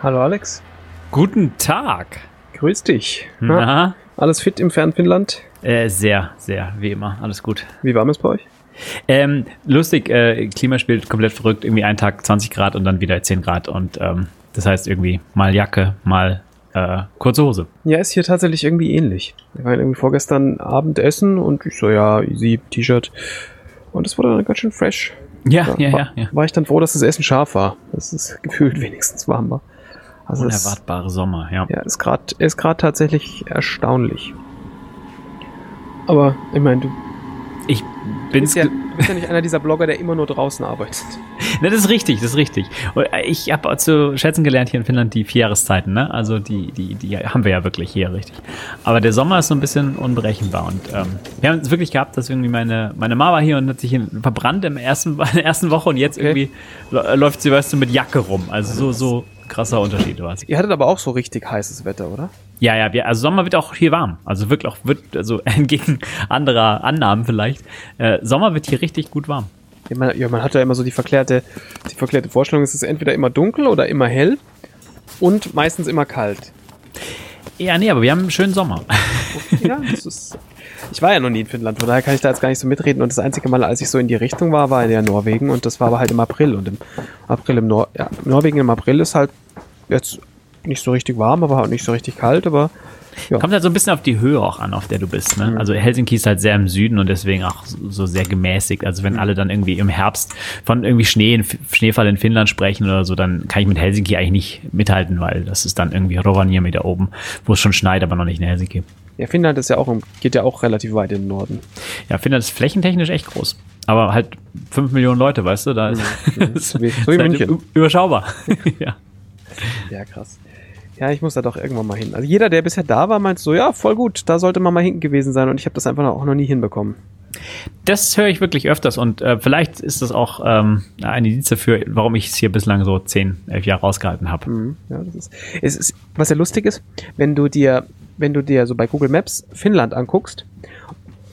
Hallo Alex. Guten Tag. Grüß dich. Na? Alles fit im fernen Finnland? Äh, sehr, sehr, wie immer. Alles gut. Wie warm ist bei euch? Ähm, lustig, äh, Klima spielt komplett verrückt. Irgendwie einen Tag 20 Grad und dann wieder 10 Grad. Und ähm, das heißt irgendwie mal Jacke, mal äh, kurze Hose. Ja, ist hier tatsächlich irgendwie ähnlich. Wir waren irgendwie vorgestern Abend essen und ich so, ja, easy, T-Shirt. Und es wurde dann ganz schön fresh. Ja, ja, war, ja. ja. War ich dann froh, dass das Essen scharf war. Dass es gefühlt wenigstens warm war. Also Unerwartbare Sommer, ja. ja, ist gerade ist gerade tatsächlich erstaunlich. Aber ich meine, du Ich bin ja, bist ja nicht einer dieser Blogger, der immer nur draußen arbeitet. Ne, das ist richtig, das ist richtig. Und äh, ich habe zu schätzen gelernt hier in Finnland die vier Jahreszeiten, ne? Also die, die, die haben wir ja wirklich hier, richtig. Aber der Sommer ist so ein bisschen unberechenbar und ähm, wir haben es wirklich gehabt, dass irgendwie meine, meine Mama war hier und hat sich verbrannt im ersten, in der ersten Woche und jetzt Okay. irgendwie lä- läuft sie, weißt du, mit Jacke rum. Also so, so krasser Unterschied war es. Ihr hattet aber auch so richtig heißes Wetter, oder? Ja, ja, wir, also Sommer wird auch hier warm. Also wirklich auch, wird, also entgegen anderer Annahmen vielleicht, äh, Sommer wird hier richtig gut warm. Ja, man, ja, man hat ja immer so die verklärte, die verklärte Vorstellung, es ist entweder immer dunkel oder immer hell und meistens immer kalt. Ja, nee, aber wir haben einen schönen Sommer. Ja, das ist. Ich war ja noch nie in Finnland, von daher kann ich da jetzt gar nicht so mitreden. Und das einzige Mal, als ich so in die Richtung war, war ja Norwegen und das war aber halt im April. Und im April im Nor ja, Norwegen im April ist halt jetzt nicht so richtig warm, aber halt nicht so richtig kalt, aber ja. Kommt halt so ein bisschen auf die Höhe auch an, auf der du bist. Ne? Also Helsinki ist halt sehr im Süden und deswegen auch so sehr gemäßigt. Also wenn alle dann irgendwie im Herbst von irgendwie Schnee, in, Schneefall in Finnland sprechen oder so, dann kann ich mit Helsinki eigentlich nicht mithalten, weil das ist dann irgendwie Rovaniemi da oben, wo es schon schneit, aber noch nicht in Helsinki. Ja, Finnland ist ja auch, geht ja auch relativ weit in den Norden. Ja, Finnland ist flächentechnisch echt groß. Aber halt fünf Millionen Leute, weißt du, da ist, ist, So wie- ist halt überschaubar. ja. Ja, krass. Ja, ich muss da doch irgendwann mal hin. Also jeder, der bisher da war, meint so, ja, voll gut, da sollte man mal hinten gewesen sein und ich habe das einfach auch noch nie hinbekommen. Das höre ich wirklich öfters und äh, vielleicht ist das auch ähm, ein Indiz dafür, warum ich es hier bislang so zehn, elf Jahre rausgehalten habe. Mhm, Ja, das ist, es ist, was ja lustig ist, wenn du dir, wenn du dir so bei Google Maps Finnland anguckst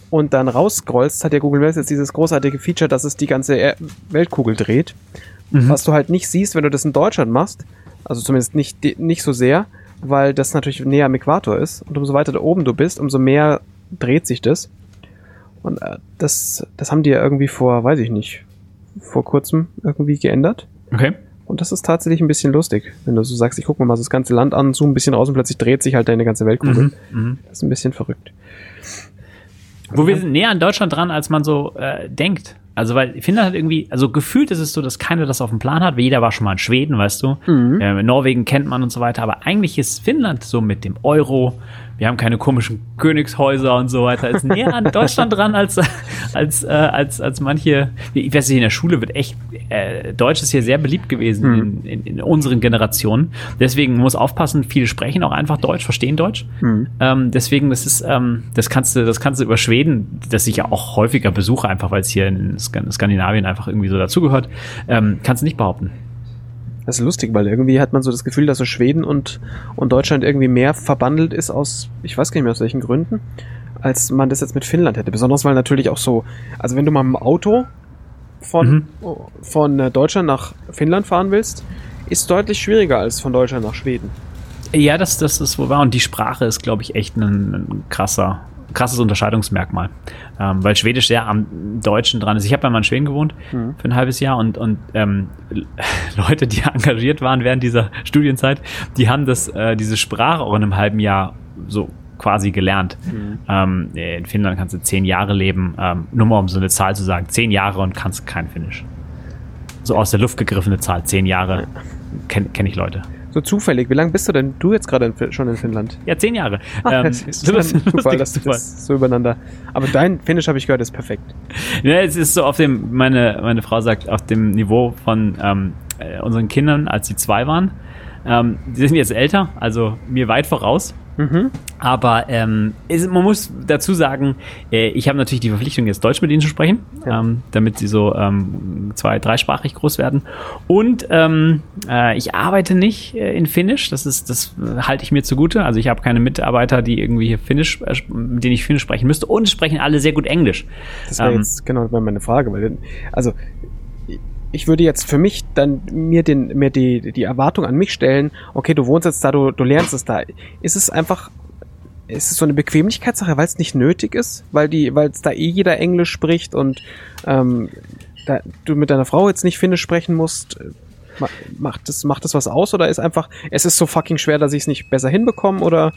und dann rausscrollst, hat ja Google Maps jetzt dieses großartige Feature, dass es die ganze Weltkugel dreht. Mhm. Was du halt nicht siehst, wenn du das in Deutschland machst, also zumindest nicht, nicht so sehr, weil das natürlich näher am Äquator ist und umso weiter da oben du bist, umso mehr dreht sich das. Und äh, das, das haben die ja irgendwie vor, weiß ich nicht, vor kurzem irgendwie geändert. Okay. Und das ist tatsächlich ein bisschen lustig, wenn du so sagst, ich gucke mir mal so das ganze Land an, zoom ein bisschen raus und plötzlich dreht sich halt deine ganze Weltkugel. Mhm. Mhm. Das ist ein bisschen verrückt. Wo wir sind näher an Deutschland dran, als man so äh, denkt. Also weil Finnland hat irgendwie, also gefühlt ist es so, dass keiner das auf dem Plan hat. weil Jeder war schon mal in Schweden, weißt du. Mhm. Ähm, Norwegen kennt man und so weiter. Aber eigentlich ist Finnland so mit dem Euro. Wir haben keine komischen Königshäuser und so weiter. Ist näher an Deutschland dran als als äh, als als manche. Ich weiß nicht, in der Schule wird echt äh, Deutsch ist hier sehr beliebt gewesen Mhm. in, in, in unseren Generationen. Deswegen muss aufpassen. Viele sprechen auch einfach Deutsch, verstehen Deutsch. Mhm. Ähm, deswegen, das ist, ähm, das kannst du, das kannst du über Schweden, das ich ja auch häufiger besuche, einfach weil es hier in Skan- Skandinavien einfach irgendwie so dazugehört, ähm, kannst du nicht behaupten. Das ist lustig, weil irgendwie hat man so das Gefühl, dass so Schweden und, und Deutschland irgendwie mehr verbandelt ist aus, ich weiß gar nicht mehr aus welchen Gründen, als man das jetzt mit Finnland hätte. Besonders weil natürlich auch so, also wenn du mal im Auto von, Mhm. von äh, Deutschland nach Finnland fahren willst, ist deutlich schwieriger als von Deutschland nach Schweden. Ja, das, das ist wohl wahr. Und die Sprache ist, glaube ich, echt ein, ein krasser, krasses Unterscheidungsmerkmal. Ähm, weil Schwedisch sehr am Deutschen dran ist. Ich habe ja mal in Schweden gewohnt Mhm. für ein halbes Jahr und, und ähm, Leute, die engagiert waren während dieser Studienzeit, die haben das, äh, diese Sprache auch in einem halben Jahr so quasi gelernt. Ähm, in Finnland kannst du zehn Jahre leben, ähm, nur mal um so eine Zahl zu sagen, zehn Jahre und kannst kein Finnisch. So aus der Luft gegriffene Zahl, zehn Jahre kenne kenn ich Leute. So zufällig, wie lange bist du denn du jetzt gerade schon in Finnland? Ja, zehn Jahre. Ach, Ähm, das ist dann Zufall, du Zufall. das so übereinander. Aber dein Finnisch habe ich gehört, ist perfekt. Ja, es ist so auf dem, meine, meine Frau sagt, auf dem Niveau von ähm, äh, unseren Kindern, als sie zwei waren. Ähm, die sind jetzt älter, also mir weit voraus. Mhm. Aber ähm, ist, man muss dazu sagen, äh, ich habe natürlich die Verpflichtung, jetzt Deutsch mit ihnen zu sprechen, Ja. ähm, damit sie so ähm, zwei-, dreisprachig groß werden. Und ähm, äh, ich arbeite nicht äh, in Finnisch, das ist, das äh, halte ich mir zugute. Also ich habe keine Mitarbeiter, die irgendwie hier Finnisch, äh, mit denen ich Finnisch sprechen müsste. Und sprechen alle sehr gut Englisch. Das wäre Ähm, jetzt genau meine Frage, weil, also, ich würde jetzt für mich dann mir den, mir die, die Erwartung an mich stellen, okay, du wohnst jetzt da, du, du lernst es da. Ist es einfach, ist es so eine Bequemlichkeitssache, weil es nicht nötig ist, weil es da eh jeder Englisch spricht und ähm, da, du mit deiner Frau jetzt nicht Finnisch sprechen musst, macht das, macht das was aus? Oder ist einfach, es ist so fucking schwer, dass ich es nicht besser hinbekomme? Oder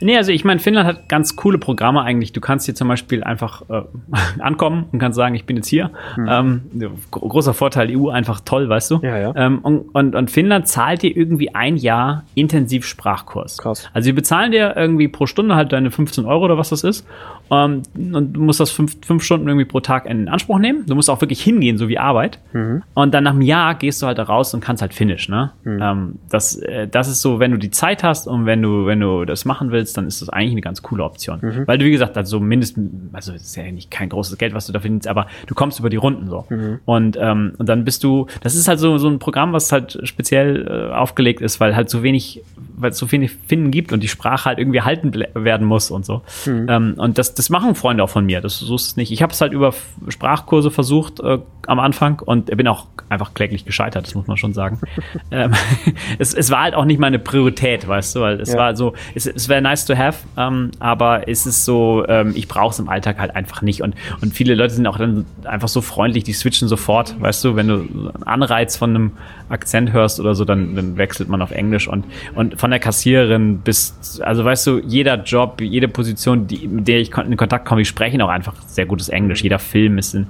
Nee, also ich meine, Finnland hat ganz coole Programme eigentlich. Du kannst hier zum Beispiel einfach äh, ankommen und kannst sagen, ich bin jetzt hier. Hm. Ähm, großer Vorteil, EU einfach toll, weißt du? Ja, ja. Ähm, und, und, und Finnland zahlt dir irgendwie ein Jahr intensiv Sprachkurs. Krass. Also sie bezahlen dir irgendwie pro Stunde halt deine 15 Euro oder was das ist. Ähm, und du musst das fünf, fünf Stunden irgendwie pro Tag in Anspruch nehmen. Du musst auch wirklich hingehen, so wie Arbeit. Mhm. Und dann nach einem Jahr gehst du halt da raus und kannst halt Finnisch. Ne? Mhm. Ähm, das, äh, das ist so, wenn du die Zeit hast und wenn du, wenn du das machen willst, dann ist das eigentlich eine ganz coole Option. Mhm. Weil du, wie gesagt, also mindestens, also es ist ja nicht kein großes Geld, was du da findest, aber du kommst über die Runden so. Mhm. Und, ähm, und dann bist du, das ist halt so, so ein Programm, was halt speziell äh, aufgelegt ist, weil halt so wenig, weil es so wenig Finden gibt und die Sprache halt irgendwie erhalten werden muss und so. Mhm. Ähm, und das, das machen Freunde auch von mir. Das so ist es nicht. Ich habe es halt über Sprachkurse versucht äh, am Anfang und bin auch einfach kläglich gescheitert, das muss man schon sagen. ähm, es, es war halt auch nicht meine Priorität, weißt du, weil es ja. war so, es, es wäre nice to have, ähm, aber es ist so, ähm, ich brauche es im Alltag halt einfach nicht. Und, und viele Leute sind auch dann einfach so freundlich, die switchen sofort, weißt du, wenn du einen Anreiz von einem Akzent hörst oder so, dann, dann wechselt man auf Englisch und, und von der Kassiererin bis, also weißt du, jeder Job, jede Position, die, mit der ich in Kontakt komme, ich spreche auch einfach sehr gutes Englisch. Jeder Film ist in,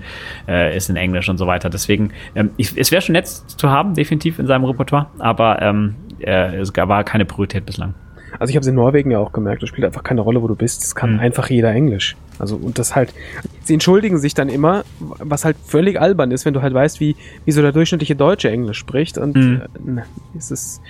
äh, ist in Englisch und so weiter. Deswegen, ähm, ich, es wäre schon nett zu haben, definitiv in seinem Repertoire, aber ähm, äh, es war keine Priorität bislang. Also ich habe es in Norwegen ja auch gemerkt, es spielt einfach keine Rolle, wo du bist. Es kann mhm. einfach jeder Englisch. Also und das halt, sie entschuldigen sich dann immer, was halt völlig albern ist, wenn du halt weißt, wie, wie so der durchschnittliche Deutsche Englisch spricht. Und mhm. äh, es ist,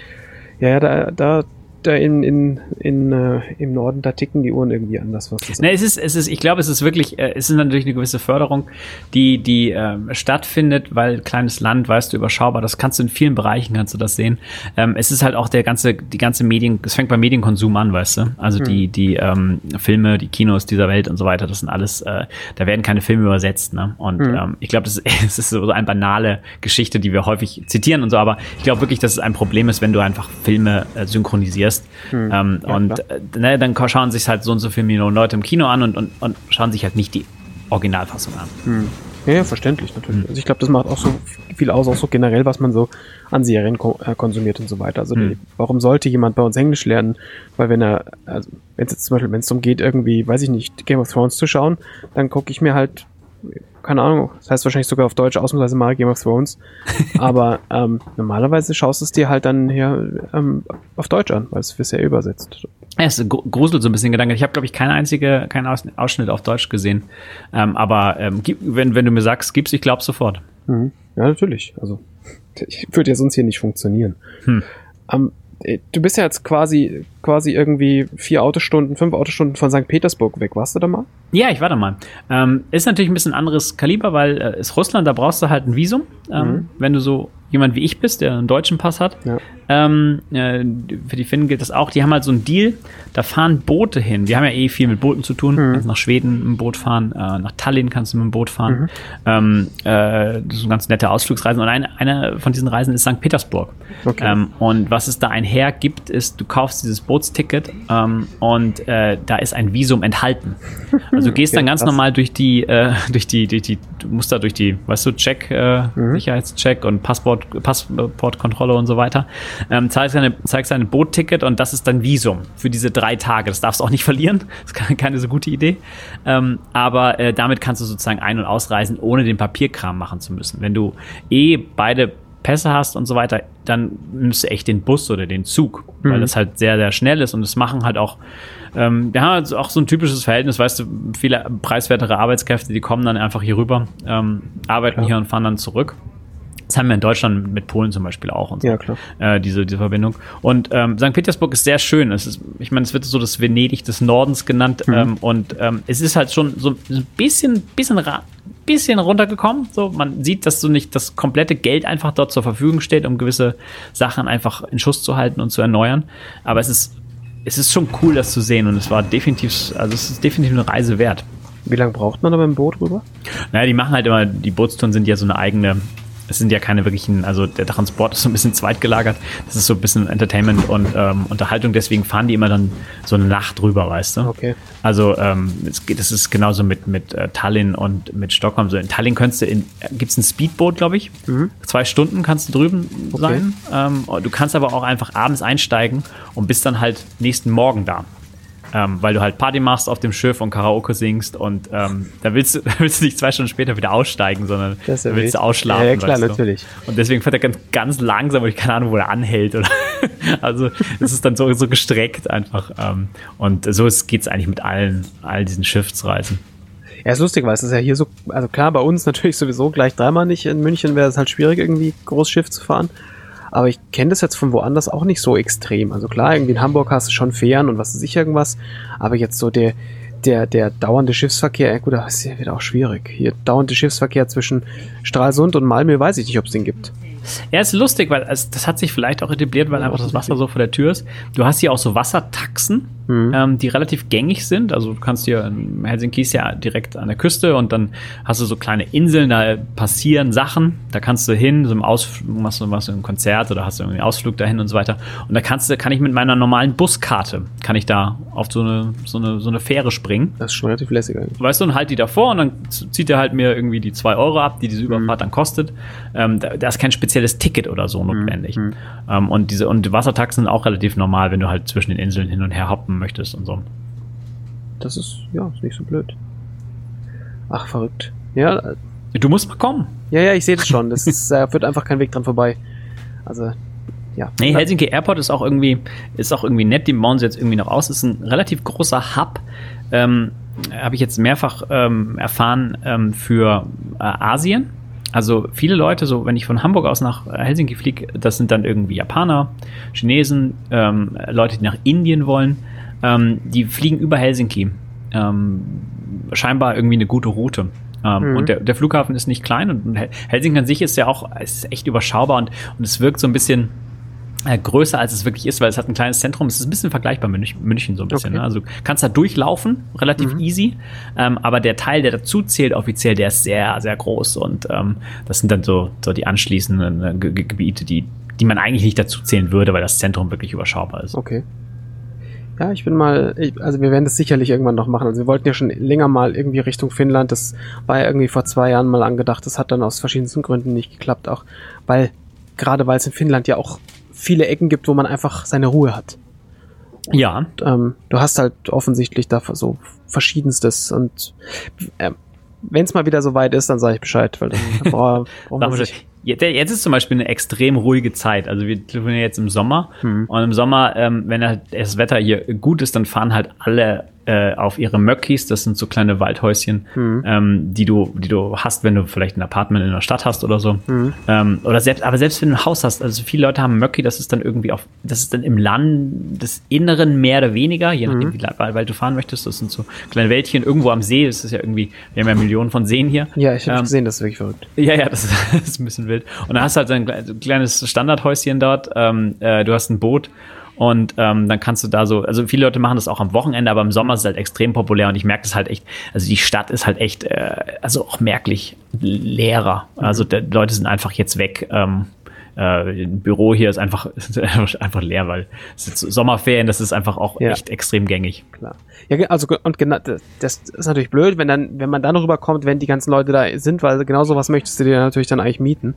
ja, da, da da in, in, in, äh, im Norden, da ticken die Uhren irgendwie anders. Was das nee, es ist, es ist, ich glaube, es ist wirklich, äh, es ist natürlich eine gewisse Förderung, die, die äh, stattfindet, weil kleines Land, weißt du, überschaubar, das kannst du in vielen Bereichen, kannst du das sehen. Ähm, es ist halt auch der ganze, die ganze Medien, es fängt beim Medienkonsum an, weißt du, also hm. die, die ähm, Filme, die Kinos dieser Welt und so weiter, das sind alles, äh, da werden keine Filme übersetzt, ne? Und hm. ähm, ich glaube, das, das ist so eine banale Geschichte, die wir häufig zitieren und so, aber ich glaube wirklich, dass es ein Problem ist, wenn du einfach Filme äh, synchronisierst investierst. Hm, ähm, ja, und äh, ne, dann schauen sich halt so und so viele Millionen Leute im Kino an und, und, und schauen sich halt nicht die Originalfassung an. Hm. Ja, ja, verständlich natürlich. Hm. Also ich glaube, das macht auch so viel aus, auch so generell, was man so an Serien ko äh, konsumiert und so weiter. Also hm. warum sollte jemand bei uns Englisch lernen? Weil wenn er, also wenn es jetzt zum Beispiel, wenn es darum geht, irgendwie, weiß ich nicht, Game of Thrones zu schauen, dann gucke ich mir halt keine Ahnung, das heißt wahrscheinlich sogar auf Deutsch ausnahmsweise mal Game of Thrones. Aber ähm, normalerweise schaust du es dir halt dann hier ähm, auf Deutsch an, weil es bisher übersetzt. Ja, es gruselt so ein bisschen Gedanke. Ich habe, glaube ich, keine einzige, keinen Ausschnitt auf Deutsch gesehen. Ähm, aber ähm, wenn, wenn du mir sagst, gib's, ich glaube sofort. Mhm. Ja, natürlich. Also ich würde ja sonst hier nicht funktionieren. Hm. Ähm, du bist ja jetzt quasi, quasi irgendwie vier Autostunden, fünf Autostunden von St. Petersburg weg. Warst du da mal? Ja, ich war da mal. Ähm, ist natürlich ein bisschen anderes Kaliber, weil äh, ist Russland, da brauchst du halt ein Visum, ähm, mhm. wenn du so jemand wie ich bist, der einen deutschen Pass hat. Ja. Ähm, äh, für die Finnen gilt das auch. Die haben halt so einen Deal, da fahren Boote hin. Wir haben ja eh viel mit Booten zu tun. Mhm. Kannst nach Schweden mit dem Boot fahren, äh, nach Tallinn kannst du mit dem Boot fahren. Mhm. Ähm, äh, das sind ganz nette Ausflugsreisen. Und eine, eine von diesen Reisen ist St. Petersburg. Okay. Ähm, und was es da einher gibt, ist, du kaufst dieses Bootsticket ähm, und äh, da ist ein Visum enthalten. Also du gehst okay, dann ganz krass. normal durch die, äh, durch die, durch die, du musst da durch die, weißt du, Check, äh, mhm. Sicherheitscheck und Passport, Passportkontrolle und so weiter ähm, zeigst, deine, zeigst dein Bootticket und das ist dein Visum für diese drei Tage. Das darfst du auch nicht verlieren. Das ist keine so gute Idee. Ähm, aber äh, damit kannst du sozusagen ein- und ausreisen, ohne den Papierkram machen zu müssen. Wenn du eh beide Pässe hast und so weiter, dann nimmst du echt den Bus oder den Zug, mhm. weil das halt sehr, sehr schnell ist und das machen halt auch, ähm, wir haben halt auch so ein typisches Verhältnis, weißt du, viele preiswertere Arbeitskräfte, die kommen dann einfach hier rüber, ähm, arbeiten ja. hier und fahren dann zurück. Das haben wir in Deutschland mit Polen zum Beispiel auch und so. Ja, klar. Äh, diese, diese Verbindung. Und ähm, St. Petersburg ist sehr schön. Es ist, ich meine, es wird so das Venedig des Nordens genannt. Mhm. Ähm, und ähm, es ist halt schon so ein bisschen, bisschen, bisschen runtergekommen. So, man sieht, dass so nicht das komplette Geld einfach dort zur Verfügung steht, um gewisse Sachen einfach in Schuss zu halten und zu erneuern. Aber es ist, es ist schon cool, das zu sehen. Und es war definitiv, also es ist definitiv eine Reise wert. Wie lange braucht man da mit dem Boot rüber? Naja, die machen halt immer, die Bootstouren sind ja so eine eigene es sind ja keine wirklichen, also der Transport ist so ein bisschen zweitgelagert. Das ist so ein bisschen Entertainment und ähm, Unterhaltung. Deswegen fahren die immer dann so eine Nacht drüber, weißt du? Okay. Also ähm, es geht, es ist genauso mit mit äh, Tallinn und mit Stockholm. So in Tallinn könntest du in gibt's ein Speedboot, glaube ich. Mhm. Zwei Stunden kannst du drüben Okay. sein. Ähm, du kannst aber auch einfach abends einsteigen und bist dann halt nächsten Morgen da. Ähm, weil du halt Party machst auf dem Schiff und Karaoke singst und ähm, da willst du, willst du nicht zwei Stunden später wieder aussteigen, sondern ja willst du ausschlafen. Ja, ja, klar, weißt du? natürlich. Und deswegen fährt er ganz, ganz langsam und ich keine Ahnung, wo er anhält. Oder also es ist dann so, so gestreckt einfach. Ähm, und so geht es eigentlich mit allen, all diesen Schiffsreisen. Ja, ist lustig, weil es ist ja hier so, also klar, bei uns natürlich sowieso gleich dreimal nicht. In München wäre es halt schwierig, irgendwie Großschiff zu fahren. Aber ich kenne das jetzt von woanders auch nicht so extrem. Also klar, irgendwie in Hamburg hast du schon Fähren und was weiß ich irgendwas. Aber jetzt so der, der, der dauernde Schiffsverkehr, gut, das ist ja wieder auch schwierig. Hier dauernde Schiffsverkehr zwischen Stralsund und Malmö, weiß ich nicht, ob es den gibt. Ja, ist lustig, weil also, das hat sich vielleicht auch etabliert, weil einfach das Wasser so vor der Tür ist. Du hast hier auch so Wassertaxen, Mhm. ähm, die relativ gängig sind. Also du kannst hier in Helsinki ist ja direkt an der Küste und dann hast du so kleine Inseln, da passieren Sachen. Da kannst du hin, so im Ausflug, machst du, machst du ein Konzert oder hast du irgendwie einen Ausflug dahin und so weiter. Und da kannst du, kann ich mit meiner normalen Buskarte, kann ich da auf so eine, so eine, so eine Fähre springen. Das ist schon relativ lässig eigentlich. Weißt du, und halt die davor und dann zieht er halt mir irgendwie die zwei Euro ab, die diese Überfahrt dann kostet. Ähm, da, da ist kein spezielles Ticket oder so notwendig. Ähm, und diese und Wassertaxen sind auch relativ normal, wenn du halt zwischen den Inseln hin und her hoppen möchtest und so. Das ist, ja, ist nicht so blöd. Ach, verrückt. Ja, äh, Du musst mal kommen. ja, ja, ich sehe das schon. Das ist, äh, führt einfach kein Weg dran vorbei. Also, ja. Nee, Helsinki Airport ist auch irgendwie, ist auch irgendwie nett, die bauen sie jetzt irgendwie noch aus. Ist ein relativ großer Hub. Ähm, Habe ich jetzt mehrfach ähm, erfahren ähm, für äh, Asien. Also viele Leute, so wenn ich von Hamburg aus nach Helsinki fliege, das sind dann irgendwie Japaner, Chinesen, ähm, Leute, die nach Indien wollen, ähm, die fliegen über Helsinki. Ähm, scheinbar irgendwie eine gute Route. Ähm, Mhm. Und der, der Flughafen ist nicht klein und Hel- Helsinki an sich ist ja auch ist echt überschaubar und, und es wirkt so ein bisschen äh, größer, als es wirklich ist, weil es hat ein kleines Zentrum. Es ist ein bisschen vergleichbar mit München, München so ein bisschen. Okay. Ne? Also du kannst da durchlaufen, relativ Mhm. easy, ähm, aber der Teil, der dazu zählt offiziell, der ist sehr, sehr groß und ähm, das sind dann so, so die anschließenden äh, Ge- Ge- Gebiete, die, die man eigentlich nicht dazu zählen würde, weil das Zentrum wirklich überschaubar ist. Okay. Ja, ich bin mal, also wir werden das sicherlich irgendwann noch machen. Also wir wollten ja schon länger mal irgendwie Richtung Finnland. Das war ja irgendwie vor zwei Jahren mal angedacht. Das hat dann aus verschiedensten Gründen nicht geklappt. Auch weil, gerade weil es in Finnland ja auch viele Ecken gibt, wo man einfach seine Ruhe hat. Ja, Und, ähm, du hast halt offensichtlich da so verschiedenstes und ähm, wenn es mal wieder so weit ist, dann sage ich Bescheid, weil dann boah, jetzt ist zum Beispiel eine extrem ruhige Zeit. Also wir telefonieren jetzt im Sommer Hm. und im Sommer, ähm, wenn halt das Wetter hier gut ist, dann fahren halt alle äh, auf ihre Möckis. Das sind so kleine Waldhäuschen, Hm. ähm, die du, die du hast, wenn du vielleicht ein Apartment in der Stadt hast oder so. Hm. Ähm, oder selbst, aber selbst wenn du ein Haus hast, also viele Leute haben Möcki, das ist dann irgendwie auf, das ist dann im Landesinneren mehr oder weniger, je nachdem, wie weit du fahren möchtest. Das sind so kleine Wäldchen irgendwo am See. Das ist ja irgendwie, wir haben ja Millionen von Seen hier. ja, ich habe Ähm, gesehen, das ist wirklich verrückt. ja, ja, das, das ist ein bisschen wild. Und dann hast du halt so ein kle- so ein kleines Standardhäuschen dort. Ähm, äh, du hast ein Boot und ähm, dann kannst du da so, also viele Leute machen das auch am Wochenende, aber im Sommer ist es halt extrem populär und ich merke das halt echt, also die Stadt ist halt echt, äh, also auch merklich leerer. Also der, die Leute sind einfach jetzt weg. Ähm, äh, ein Büro hier ist einfach, ist einfach leer, weil es ist Sommerferien, das ist einfach auch Ja. echt extrem gängig. Klar. Ja, also und genau, das das ist natürlich blöd, wenn dann, wenn man dann rüberkommt, wenn die ganzen Leute da sind, weil genau sowas möchtest du dir natürlich dann eigentlich mieten.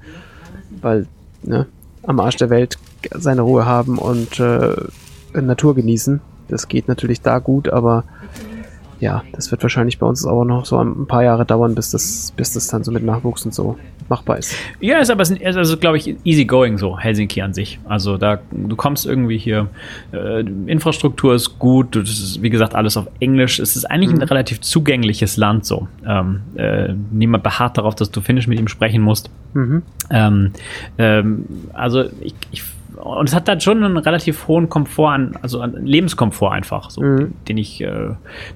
Weil, ne, am Arsch der Welt seine Ruhe haben und äh, Natur genießen. Das geht natürlich da gut, aber ja, das wird wahrscheinlich bei uns auch noch so ein paar Jahre dauern, bis das, bis das dann so mit Nachwuchs und so machbar ist. Ja, ist aber, ist also, glaube ich, easy going so, Helsinki an sich. Also da, du kommst irgendwie hier, äh, Infrastruktur ist gut, das ist, wie gesagt, alles auf Englisch. Es ist eigentlich ein relativ zugängliches Land so. Ähm, äh, niemand beharrt darauf, dass du Finnisch mit ihm sprechen musst. Mhm. Ähm, ähm, also ich, ich und es hat dann schon einen relativ hohen Komfort an, also an Lebenskomfort einfach, so, Mhm. den, ich, äh,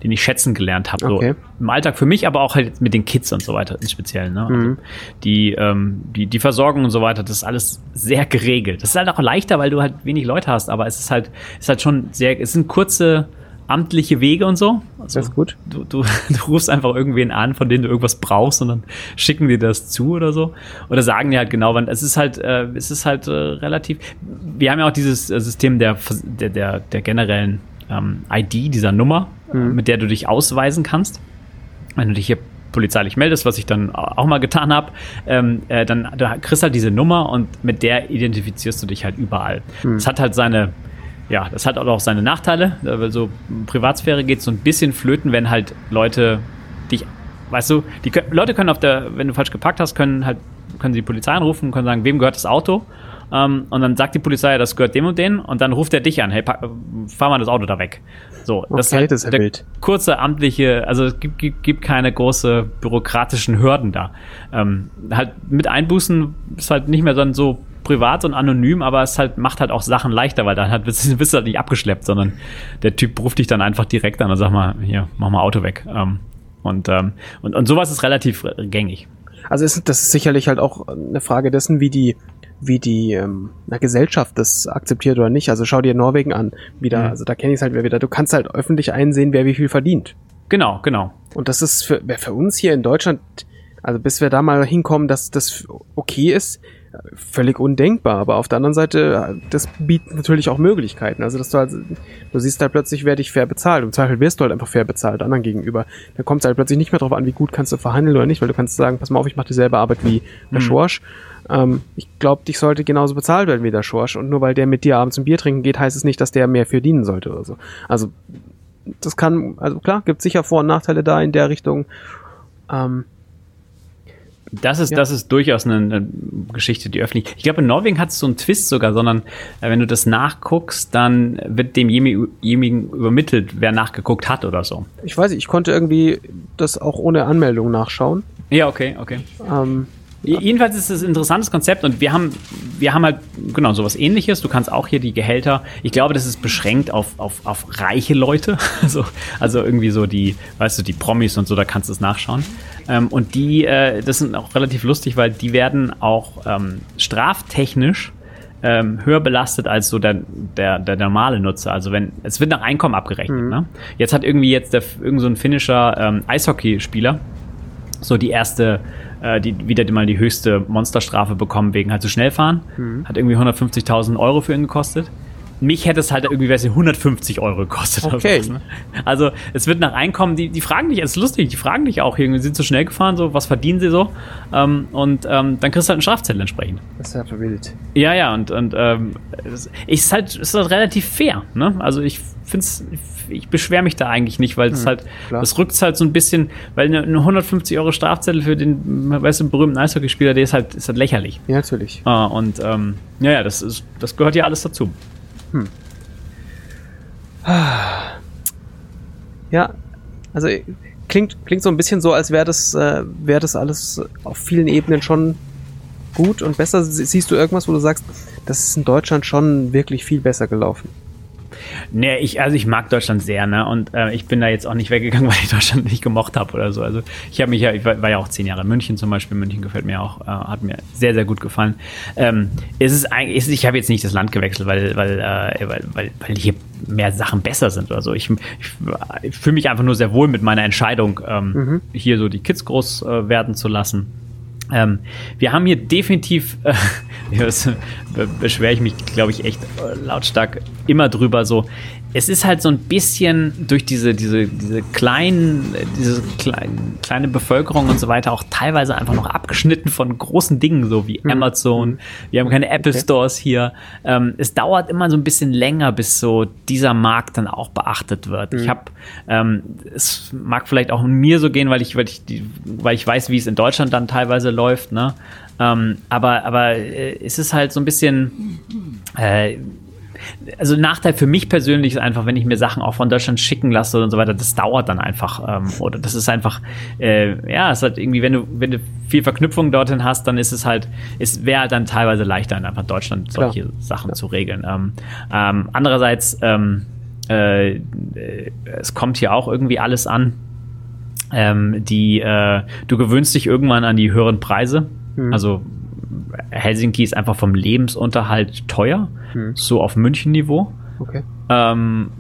den ich schätzen gelernt habe. Okay. So im Alltag für mich, aber auch halt mit den Kids und so weiter im Speziellen. Ne? Also Mhm. die, ähm, die, die Versorgung und so weiter, das ist alles sehr geregelt. Das ist halt auch leichter, weil du halt wenig Leute hast, aber es ist halt, ist halt schon sehr, es sind kurze amtliche Wege und so. Also das ist gut. Du, du, du rufst einfach irgendwen an, von dem du irgendwas brauchst und dann schicken die das zu oder so. Oder sagen dir halt genau, wann. Es ist halt, äh, es ist halt äh, relativ. Wir haben ja auch dieses äh, System der, der, der, der generellen ähm, ID, dieser Nummer, mhm. mit der du dich ausweisen kannst. Wenn du dich hier polizeilich meldest, was ich dann auch mal getan habe, ähm, äh, dann du kriegst halt diese Nummer und mit der identifizierst du dich halt überall. Mhm. Das hat halt seine, ja, das hat auch seine Nachteile. Weil so Privatsphäre geht so ein bisschen flöten, wenn halt Leute dich, weißt du, die Leute können auf der, wenn du falsch gepackt hast, können halt, können sie die Polizei anrufen, können sagen, wem gehört das Auto? Ähm, und dann sagt die Polizei, das gehört dem und den, und dann ruft er dich an, hey, fahr mal das Auto da weg. So, okay, das ist, halt das ist der wild. kurze amtliche, also es gibt, gibt, gibt keine große bürokratischen Hürden da. Ähm, halt mit Einbußen ist halt nicht mehr so privat und anonym, aber es halt macht halt auch Sachen leichter, weil dann halt bist, bist du halt nicht abgeschleppt, sondern der Typ ruft dich dann einfach direkt an und sagt mal, hier, mach mal Auto weg. Ähm, und, ähm, und, und sowas ist relativ gängig. Also ist, das ist sicherlich halt auch eine Frage dessen, wie die wie die ähm, Gesellschaft das akzeptiert oder nicht. Also schau dir Norwegen an, wieder, mhm. also da kenne ich es halt wieder. Du kannst halt öffentlich einsehen, wer wie viel verdient. Genau, genau. Und das ist für, für uns hier in Deutschland, also bis wir da mal hinkommen, dass das okay ist, völlig undenkbar. Aber auf der anderen Seite, das bietet natürlich auch Möglichkeiten. Also, dass du halt, du siehst halt plötzlich, wer dich fair bezahlt. Im Zweifel wirst du halt einfach fair bezahlt, anderen gegenüber. Da kommt es halt plötzlich nicht mehr drauf an, wie gut kannst du verhandeln oder nicht, weil du kannst sagen, pass mal auf, ich mache dieselbe Arbeit wie der mhm. Schorsch. Ähm, ich glaube, dich sollte genauso bezahlt werden wie der Schorsch. Und nur weil der mit dir abends ein Bier trinken geht, heißt es nicht, dass der mehr für dienen sollte oder so. Also, das kann, also klar, gibt sicher Vor- und Nachteile da in der Richtung. Ähm, das ist, ja. das ist durchaus eine, eine, Geschichte, die öffentlich. Ich glaube, in Norwegen hat es so einen Twist sogar, sondern äh, wenn du das nachguckst, dann wird demjenigen übermittelt, wer nachgeguckt hat oder so. Ich weiß nicht, ich konnte irgendwie das auch ohne Anmeldung nachschauen. Ja, okay, okay. Ähm, Jedenfalls ist es ein interessantes Konzept und wir haben, wir haben halt genau sowas ähnliches. Du kannst auch hier die Gehälter, ich glaube, das ist beschränkt auf, auf, auf reiche Leute. Also, also irgendwie so die, weißt du, die Promis und so, da kannst du es nachschauen. Ähm, und die, äh, das sind auch relativ lustig, weil die werden auch ähm, straftechnisch ähm, höher belastet als so der, der, der normale Nutzer. Also wenn, es wird nach Einkommen abgerechnet. Mhm. Ne? Jetzt hat irgendwie jetzt der, irgend so ein finnischer ähm, Eishockeyspieler so die erste äh, die wieder mal die höchste Monsterstrafe bekommen wegen halt zu schnell fahren. Mhm. Hat irgendwie 150.000 Euro für ihn gekostet. Mich hätte es halt irgendwie weiß ich, 150 Euro gekostet. Okay. Was, ne? Also es wird nach Einkommen, die, die fragen dich, es ist lustig, die fragen dich auch, irgendwie sind zu schnell gefahren, so, was verdienen sie so? Ähm, und ähm, dann kriegst du halt einen Strafzettel entsprechend. Das ist ja verwildet. Ja, ja, und, und ähm, es ist halt, ist halt relativ fair. Ne? Also ich finde es ich beschwere mich da eigentlich nicht, weil es hm, halt, klar. das rückt halt so ein bisschen, weil eine, eine 150 Euro Strafzettel für den, weißt du, berühmten Eishockeyspieler, der ist halt, ist halt lächerlich. Ja, natürlich. Ah, und ähm, ja, ja, das ist, das gehört ja alles dazu. Hm. Ja, also klingt, klingt so ein bisschen so, als wäre das, äh, wäre das alles auf vielen Ebenen schon gut und besser. Siehst du irgendwas, wo du sagst, das ist in Deutschland schon wirklich viel besser gelaufen? Nee, ich, also ich mag Deutschland sehr, ne? Und äh, ich bin da jetzt auch nicht weggegangen, weil ich Deutschland nicht gemocht habe oder so. Also ich habe mich ja, ich war, war, ja auch zehn Jahre in München zum Beispiel. München gefällt mir auch, äh, hat mir sehr, sehr gut gefallen. Ähm, es ist eigentlich, ich habe jetzt nicht das Land gewechselt, weil, weil, äh, weil, weil, weil hier mehr Sachen besser sind oder so. Ich, ich, ich fühle mich einfach nur sehr wohl mit meiner Entscheidung, ähm, mhm. hier so die Kids groß äh, werden zu lassen. Ähm, wir haben hier definitiv, äh, das beschwere ich mich, glaube ich, echt äh, lautstark immer drüber, so es ist halt so ein bisschen durch diese, diese, diese kleinen, diese kleinen, kleine Bevölkerung und so weiter auch teilweise einfach noch abgeschnitten von großen Dingen, so wie mhm. Amazon. Wir haben keine Apple okay. Stores hier. Ähm, es dauert immer so ein bisschen länger, bis so dieser Markt dann auch beachtet wird. Mhm. Ich habe, ähm, es mag vielleicht auch mir so gehen, weil ich, weil ich, weil ich weiß, wie es in Deutschland dann teilweise läuft, ne? Ähm, aber, aber äh, es ist halt so ein bisschen, äh, also Nachteil für mich persönlich ist einfach, wenn ich mir Sachen auch von Deutschland schicken lasse und so weiter, das dauert dann einfach. Ähm, oder das ist einfach, äh, ja, es halt irgendwie, wenn du, wenn du viel Verknüpfung dorthin hast, dann ist es halt, es wäre halt dann teilweise leichter, in einfach Deutschland solche Klar. Sachen Klar. zu regeln. Ähm, ähm, andererseits, ähm, äh, es kommt hier auch irgendwie alles an. Ähm, die, äh, du gewöhnst dich irgendwann an die höheren Preise. Mhm. Also Helsinki ist einfach vom Lebensunterhalt teuer, hm. so auf München-Niveau. Okay. Ähm,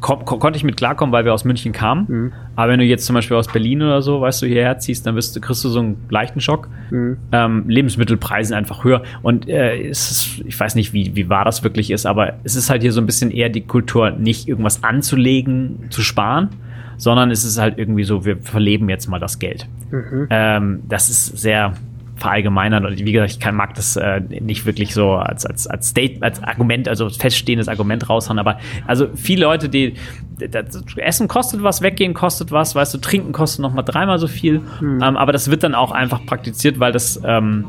kon konnte ich mit klarkommen, weil wir aus München kamen. Mhm. Aber wenn du jetzt zum Beispiel aus Berlin oder so, weißt du, hierher ziehst, dann wirst du, kriegst du so einen leichten Schock. Mhm. Ähm, Lebensmittelpreise sind einfach höher. Und äh, ist, ich weiß nicht, wie, wie wahr das wirklich ist, aber es ist halt hier so ein bisschen eher die Kultur, nicht irgendwas anzulegen, zu sparen, sondern es ist halt irgendwie so, wir verleben jetzt mal das Geld. Mhm. Ähm, das ist sehr verallgemeinern und wie gesagt, ich kann, mag das äh, nicht wirklich so als, als, als State, als Argument, also feststehendes Argument raushauen, aber also viele Leute, die das Essen kostet was, weggehen kostet was, weißt du, trinken kostet noch mal dreimal so viel, Hm. ähm, aber das wird dann auch einfach praktiziert, weil das, ähm,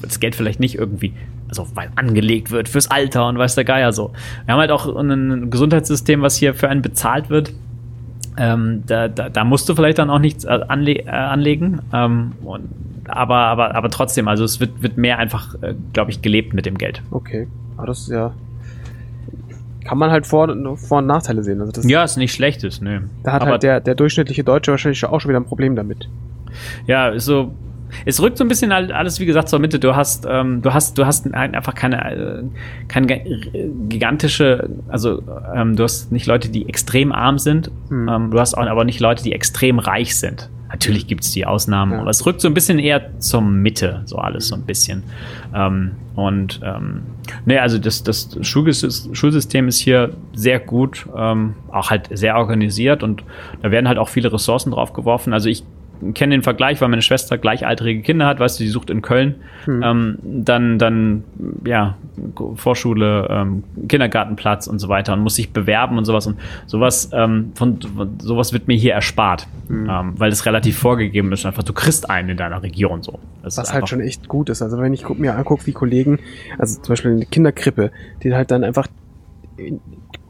das Geld vielleicht nicht irgendwie, also weil angelegt wird fürs Alter und weiß der Geier so. Wir haben halt auch ein Gesundheitssystem, was hier für einen bezahlt wird. Ähm, da, da, da musst du vielleicht dann auch nichts äh, anle äh, anlegen. Ähm, und, aber, aber, aber trotzdem, also es wird, wird mehr einfach, äh, glaube ich, gelebt mit dem Geld. Okay. Aber das ist ja. Kann man halt Vor-, Vor und Nachteile sehen. Also das, Ja, ist nicht schlechtes, ne. Da hat aber, halt der, der durchschnittliche Deutsche wahrscheinlich auch schon wieder ein Problem damit. Ja, ist so. Es rückt so ein bisschen alles, wie gesagt, zur Mitte. Du hast, ähm, du hast, du hast ein- einfach keine, äh, keine gigantische, also ähm, du hast nicht Leute, die extrem arm sind. Hm. Ähm, du hast auch, aber nicht Leute, die extrem reich sind. Natürlich gibt es die Ausnahmen, Ja. aber es rückt so ein bisschen eher zur Mitte, so alles so ein bisschen. Ähm, und ähm, ne, also das, das Schulsys- Schulsystem ist hier sehr gut, ähm, auch halt sehr organisiert und da werden halt auch viele Ressourcen drauf geworfen. Also ich kenne den Vergleich, weil meine Schwester gleichaltrige Kinder hat, weißt du, die sucht in Köln, Hm. ähm, dann, dann, ja, Vorschule, ähm, Kindergartenplatz und so weiter und muss sich bewerben und sowas und sowas, ähm, von, von sowas wird mir hier erspart, Hm. ähm, weil es relativ vorgegeben ist, einfach du kriegst einen in deiner Region so. Das Was halt schon echt gut ist. Also wenn ich mir angucke, wie Kollegen, also zum Beispiel eine Kinderkrippe, die halt dann einfach in-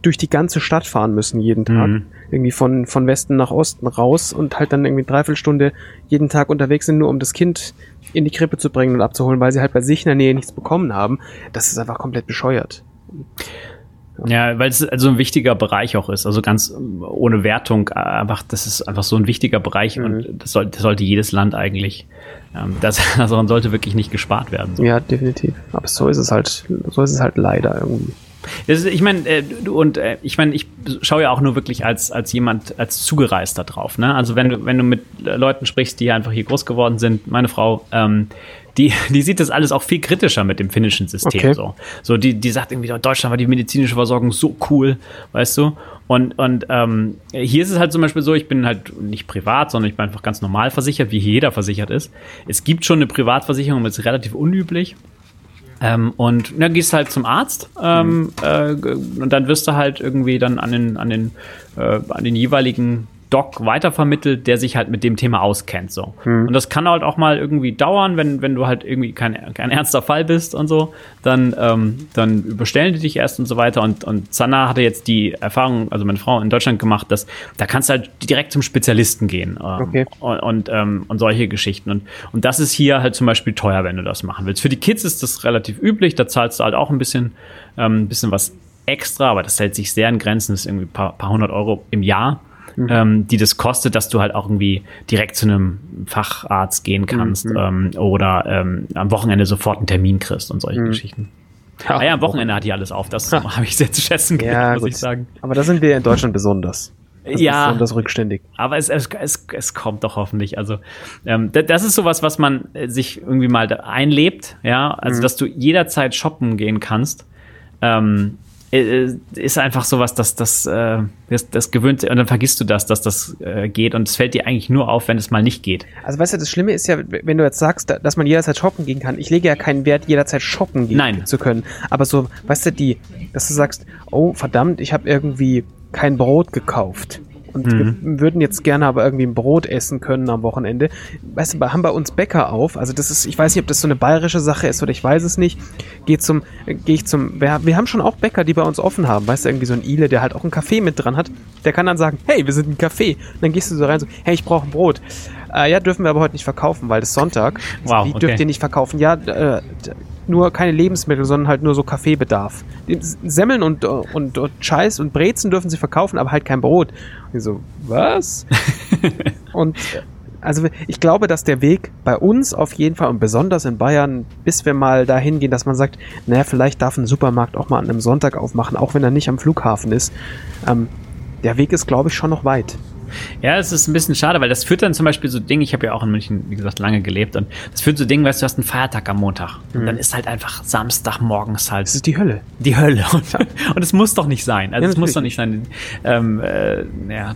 durch die ganze Stadt fahren müssen jeden Tag. Mhm. Irgendwie von, von Westen nach Osten raus und halt dann irgendwie dreiviertel Stunde jeden Tag unterwegs sind, nur um das Kind in die Krippe zu bringen und abzuholen, weil sie halt bei sich in der Nähe nichts bekommen haben. Das ist einfach komplett bescheuert. Ja, weil es also ein wichtiger Bereich auch ist. Also ganz ohne Wertung, äh, einfach, das ist einfach so ein wichtiger Bereich Mhm. und das, soll, das sollte jedes Land eigentlich, ähm, das, daran sollte wirklich nicht gespart werden. So. Ja, definitiv. Aber so ist es halt, so ist es halt leider irgendwie. Ist, ich meine, äh, und äh, ich meine, ich schaue ja auch nur wirklich als, als jemand, als Zugereister drauf. Ne? Also wenn du, wenn du mit Leuten sprichst, die einfach hier groß geworden sind, meine Frau, ähm, die, die sieht das alles auch viel kritischer mit dem finnischen System. Okay. So, so die, die sagt irgendwie, Deutschland war die medizinische Versorgung so cool, weißt du? Und, und ähm, hier ist es halt zum Beispiel so, ich bin halt nicht privat, sondern ich bin einfach ganz normal versichert, wie hier jeder versichert ist. Es gibt schon eine Privatversicherung, aber es ist relativ unüblich. Ähm, und dann gehst du halt zum Arzt ähm, äh, g- und dann wirst du halt irgendwie dann an den, an den, äh, an den jeweiligen Doc weitervermittelt, der sich halt mit dem Thema auskennt. So. Und das kann halt auch mal irgendwie dauern, wenn, wenn du halt irgendwie kein, kein ernster Fall bist und so, dann, ähm, dann überstellen die dich erst und so weiter. Und, und Sanna hatte jetzt die Erfahrung, also meine Frau in Deutschland gemacht, dass da kannst du halt direkt zum Spezialisten gehen. Ähm, Okay. und, und, ähm, und solche Geschichten. Und, und das ist hier halt zum Beispiel teuer, wenn du das machen willst. Für die Kids ist das relativ üblich, da zahlst du halt auch ein bisschen, ähm, bisschen was extra, aber das hält sich sehr in Grenzen, das ist irgendwie ein paar, paar hundert Euro im Jahr. Ähm, die das kostet, dass du halt auch irgendwie direkt zu einem Facharzt gehen kannst ähm, oder ähm, am Wochenende sofort einen Termin kriegst und solche Geschichten. Ah ja, am Wochenende hat die alles auf, das habe ich sehr zu schätzen Ja, gelernt, muss gut. ich sagen. Aber da sind wir in Deutschland besonders. Also Ja. Besonders rückständig. Aber es, es, es, es kommt doch hoffentlich. Also ähm, da- das ist sowas, was man äh, sich irgendwie mal einlebt, ja. Also dass du jederzeit shoppen gehen kannst. Ähm, äh, ist einfach sowas, dass das, äh, das, das gewöhnt und dann vergisst du das, dass das äh, geht und es fällt dir eigentlich nur auf, wenn es mal nicht geht. Also weißt du, das Schlimme ist ja, wenn du jetzt sagst, da- dass man jederzeit shoppen gehen kann. Ich lege ja keinen Wert, jederzeit shoppen gehen Nein. zu können. Aber so, weißt du, die, dass du sagst, oh verdammt, ich habe irgendwie kein Brot gekauft. Und Mhm. wir würden jetzt gerne aber irgendwie ein Brot essen können am Wochenende. Weißt du, haben bei uns Bäcker auf. Also das ist, ich weiß nicht, ob das so eine bayerische Sache ist oder ich weiß es nicht. Geh zum, geh ich zum, wir, wir haben schon auch Bäcker, die bei uns offen haben. Weißt du, irgendwie so ein Ile, der halt auch ein Café mit dran hat. Der kann dann sagen, hey, wir sind ein Café. Und dann gehst du so rein so, hey, ich brauche ein Brot. Äh, ja, dürfen wir aber heute nicht verkaufen, weil das ist Sonntag. Wow, Wie okay. dürft ihr nicht verkaufen? Ja, äh, nur keine Lebensmittel, sondern halt nur so Kaffeebedarf. Semmeln und, äh, und, und Scheiß und Brezen dürfen sie verkaufen, aber halt kein Brot. Und ich so, was? und äh, also ich glaube, dass der Weg bei uns auf jeden Fall und besonders in Bayern, bis wir mal dahin gehen, dass man sagt, naja, vielleicht darf ein Supermarkt auch mal an einem Sonntag aufmachen, auch wenn er nicht am Flughafen ist. Ähm, der Weg ist, glaube ich, schon noch weit. Ja, es ist ein bisschen schade, weil das führt dann zum Beispiel so Dinge, ich habe ja auch in München, wie gesagt, lange gelebt und das führt zu Dingen, weißt du, du hast einen Feiertag am Montag und dann ist halt einfach Samstagmorgens halt. Das ist die Hölle. Die Hölle. Und, es muss doch nicht sein. Also Ja, es muss doch nicht sein. Ähm, äh, ja,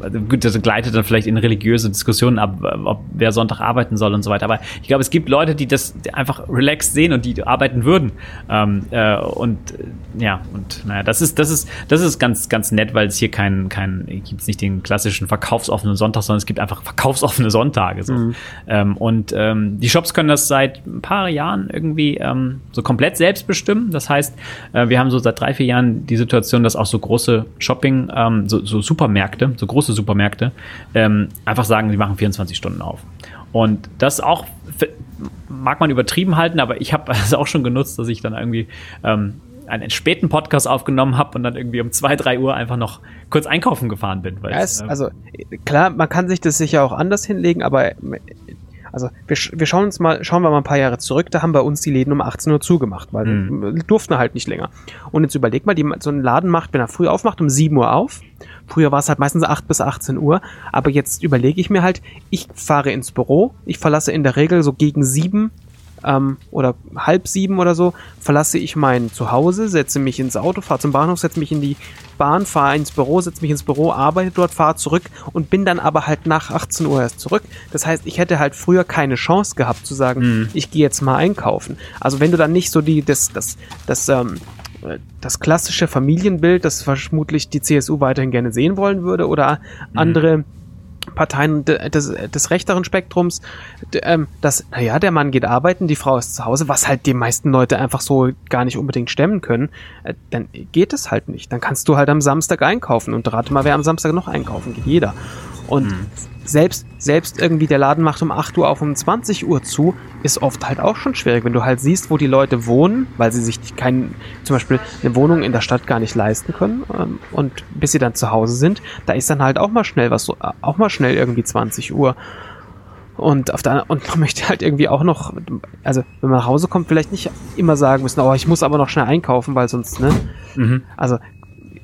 also gut, das gleitet dann vielleicht in religiöse Diskussionen ab, ob wer Sonntag arbeiten soll und so weiter. Aber ich glaube, es gibt Leute, die das einfach relaxed sehen und die arbeiten würden. Ähm, äh, und äh, ja, und naja, das ist, das ist, das ist ganz, ganz nett, weil es hier kein, kein, gibt es nicht den klassischen verkaufsoffenen Sonntag, sondern es gibt einfach verkaufsoffene Sonntage. So. Ähm, und ähm, die Shops können das seit ein paar Jahren irgendwie ähm, so komplett selbst bestimmen. Das heißt, äh, wir haben so seit drei, vier Jahren die Situation, dass auch so große Shopping, ähm, so, so Supermärkte, so große Supermärkte, ähm, einfach sagen, die machen 24 Stunden auf. Und das auch mag man übertrieben halten, aber ich habe es auch schon genutzt, dass ich dann irgendwie ähm, einen späten Podcast aufgenommen habe und dann irgendwie um zwei, drei Uhr einfach noch kurz einkaufen gefahren bin. Ja, es, äh, also klar, man kann sich das sicher auch anders hinlegen, aber also wir, wir schauen uns mal, schauen wir mal ein paar Jahre zurück, da haben bei uns die Läden um 18 Uhr zugemacht, weil wir durften halt nicht länger. Und jetzt überleg mal, die, so ein Laden macht, wenn er früh aufmacht, um 7 Uhr auf. Früher war es halt meistens 8 bis 18 Uhr, aber jetzt überlege ich mir halt, ich fahre ins Büro, ich verlasse in der Regel so gegen 7 ähm, oder halb sieben oder so, verlasse ich mein Zuhause, setze mich ins Auto, fahre zum Bahnhof, setze mich in die Bahn, fahre ins Büro, setze mich ins Büro, arbeite dort, fahre zurück und bin dann aber halt nach 18 Uhr erst zurück. Das heißt, ich hätte halt früher keine Chance gehabt zu sagen, ich gehe jetzt mal einkaufen. Also wenn du dann nicht so die, das, das, das, ähm, das klassische Familienbild, das vermutlich die CSU weiterhin gerne sehen wollen würde, oder andere Parteien de- des, des rechteren Spektrums, ähm, dass, naja, der Mann geht arbeiten, die Frau ist zu Hause, was halt die meisten Leute einfach so gar nicht unbedingt stemmen können, äh, dann geht es halt nicht. Dann kannst du halt am Samstag einkaufen und rate mal, wer am Samstag noch einkaufen geht. Jeder. Und selbst, selbst irgendwie der Laden macht um 8 Uhr auf, um 20 Uhr zu, ist oft halt auch schon schwierig, wenn du halt siehst, wo die Leute wohnen, weil sie sich kein, zum Beispiel eine Wohnung in der Stadt gar nicht leisten können ähm, und bis sie dann zu Hause sind, da ist dann halt auch mal schnell was, auch mal schnell irgendwie 20 Uhr. Und auf der und man möchte halt irgendwie auch noch, also wenn man nach Hause kommt, vielleicht nicht immer sagen müssen, oh, ich muss aber noch schnell einkaufen, weil sonst, ne? Mhm. Also,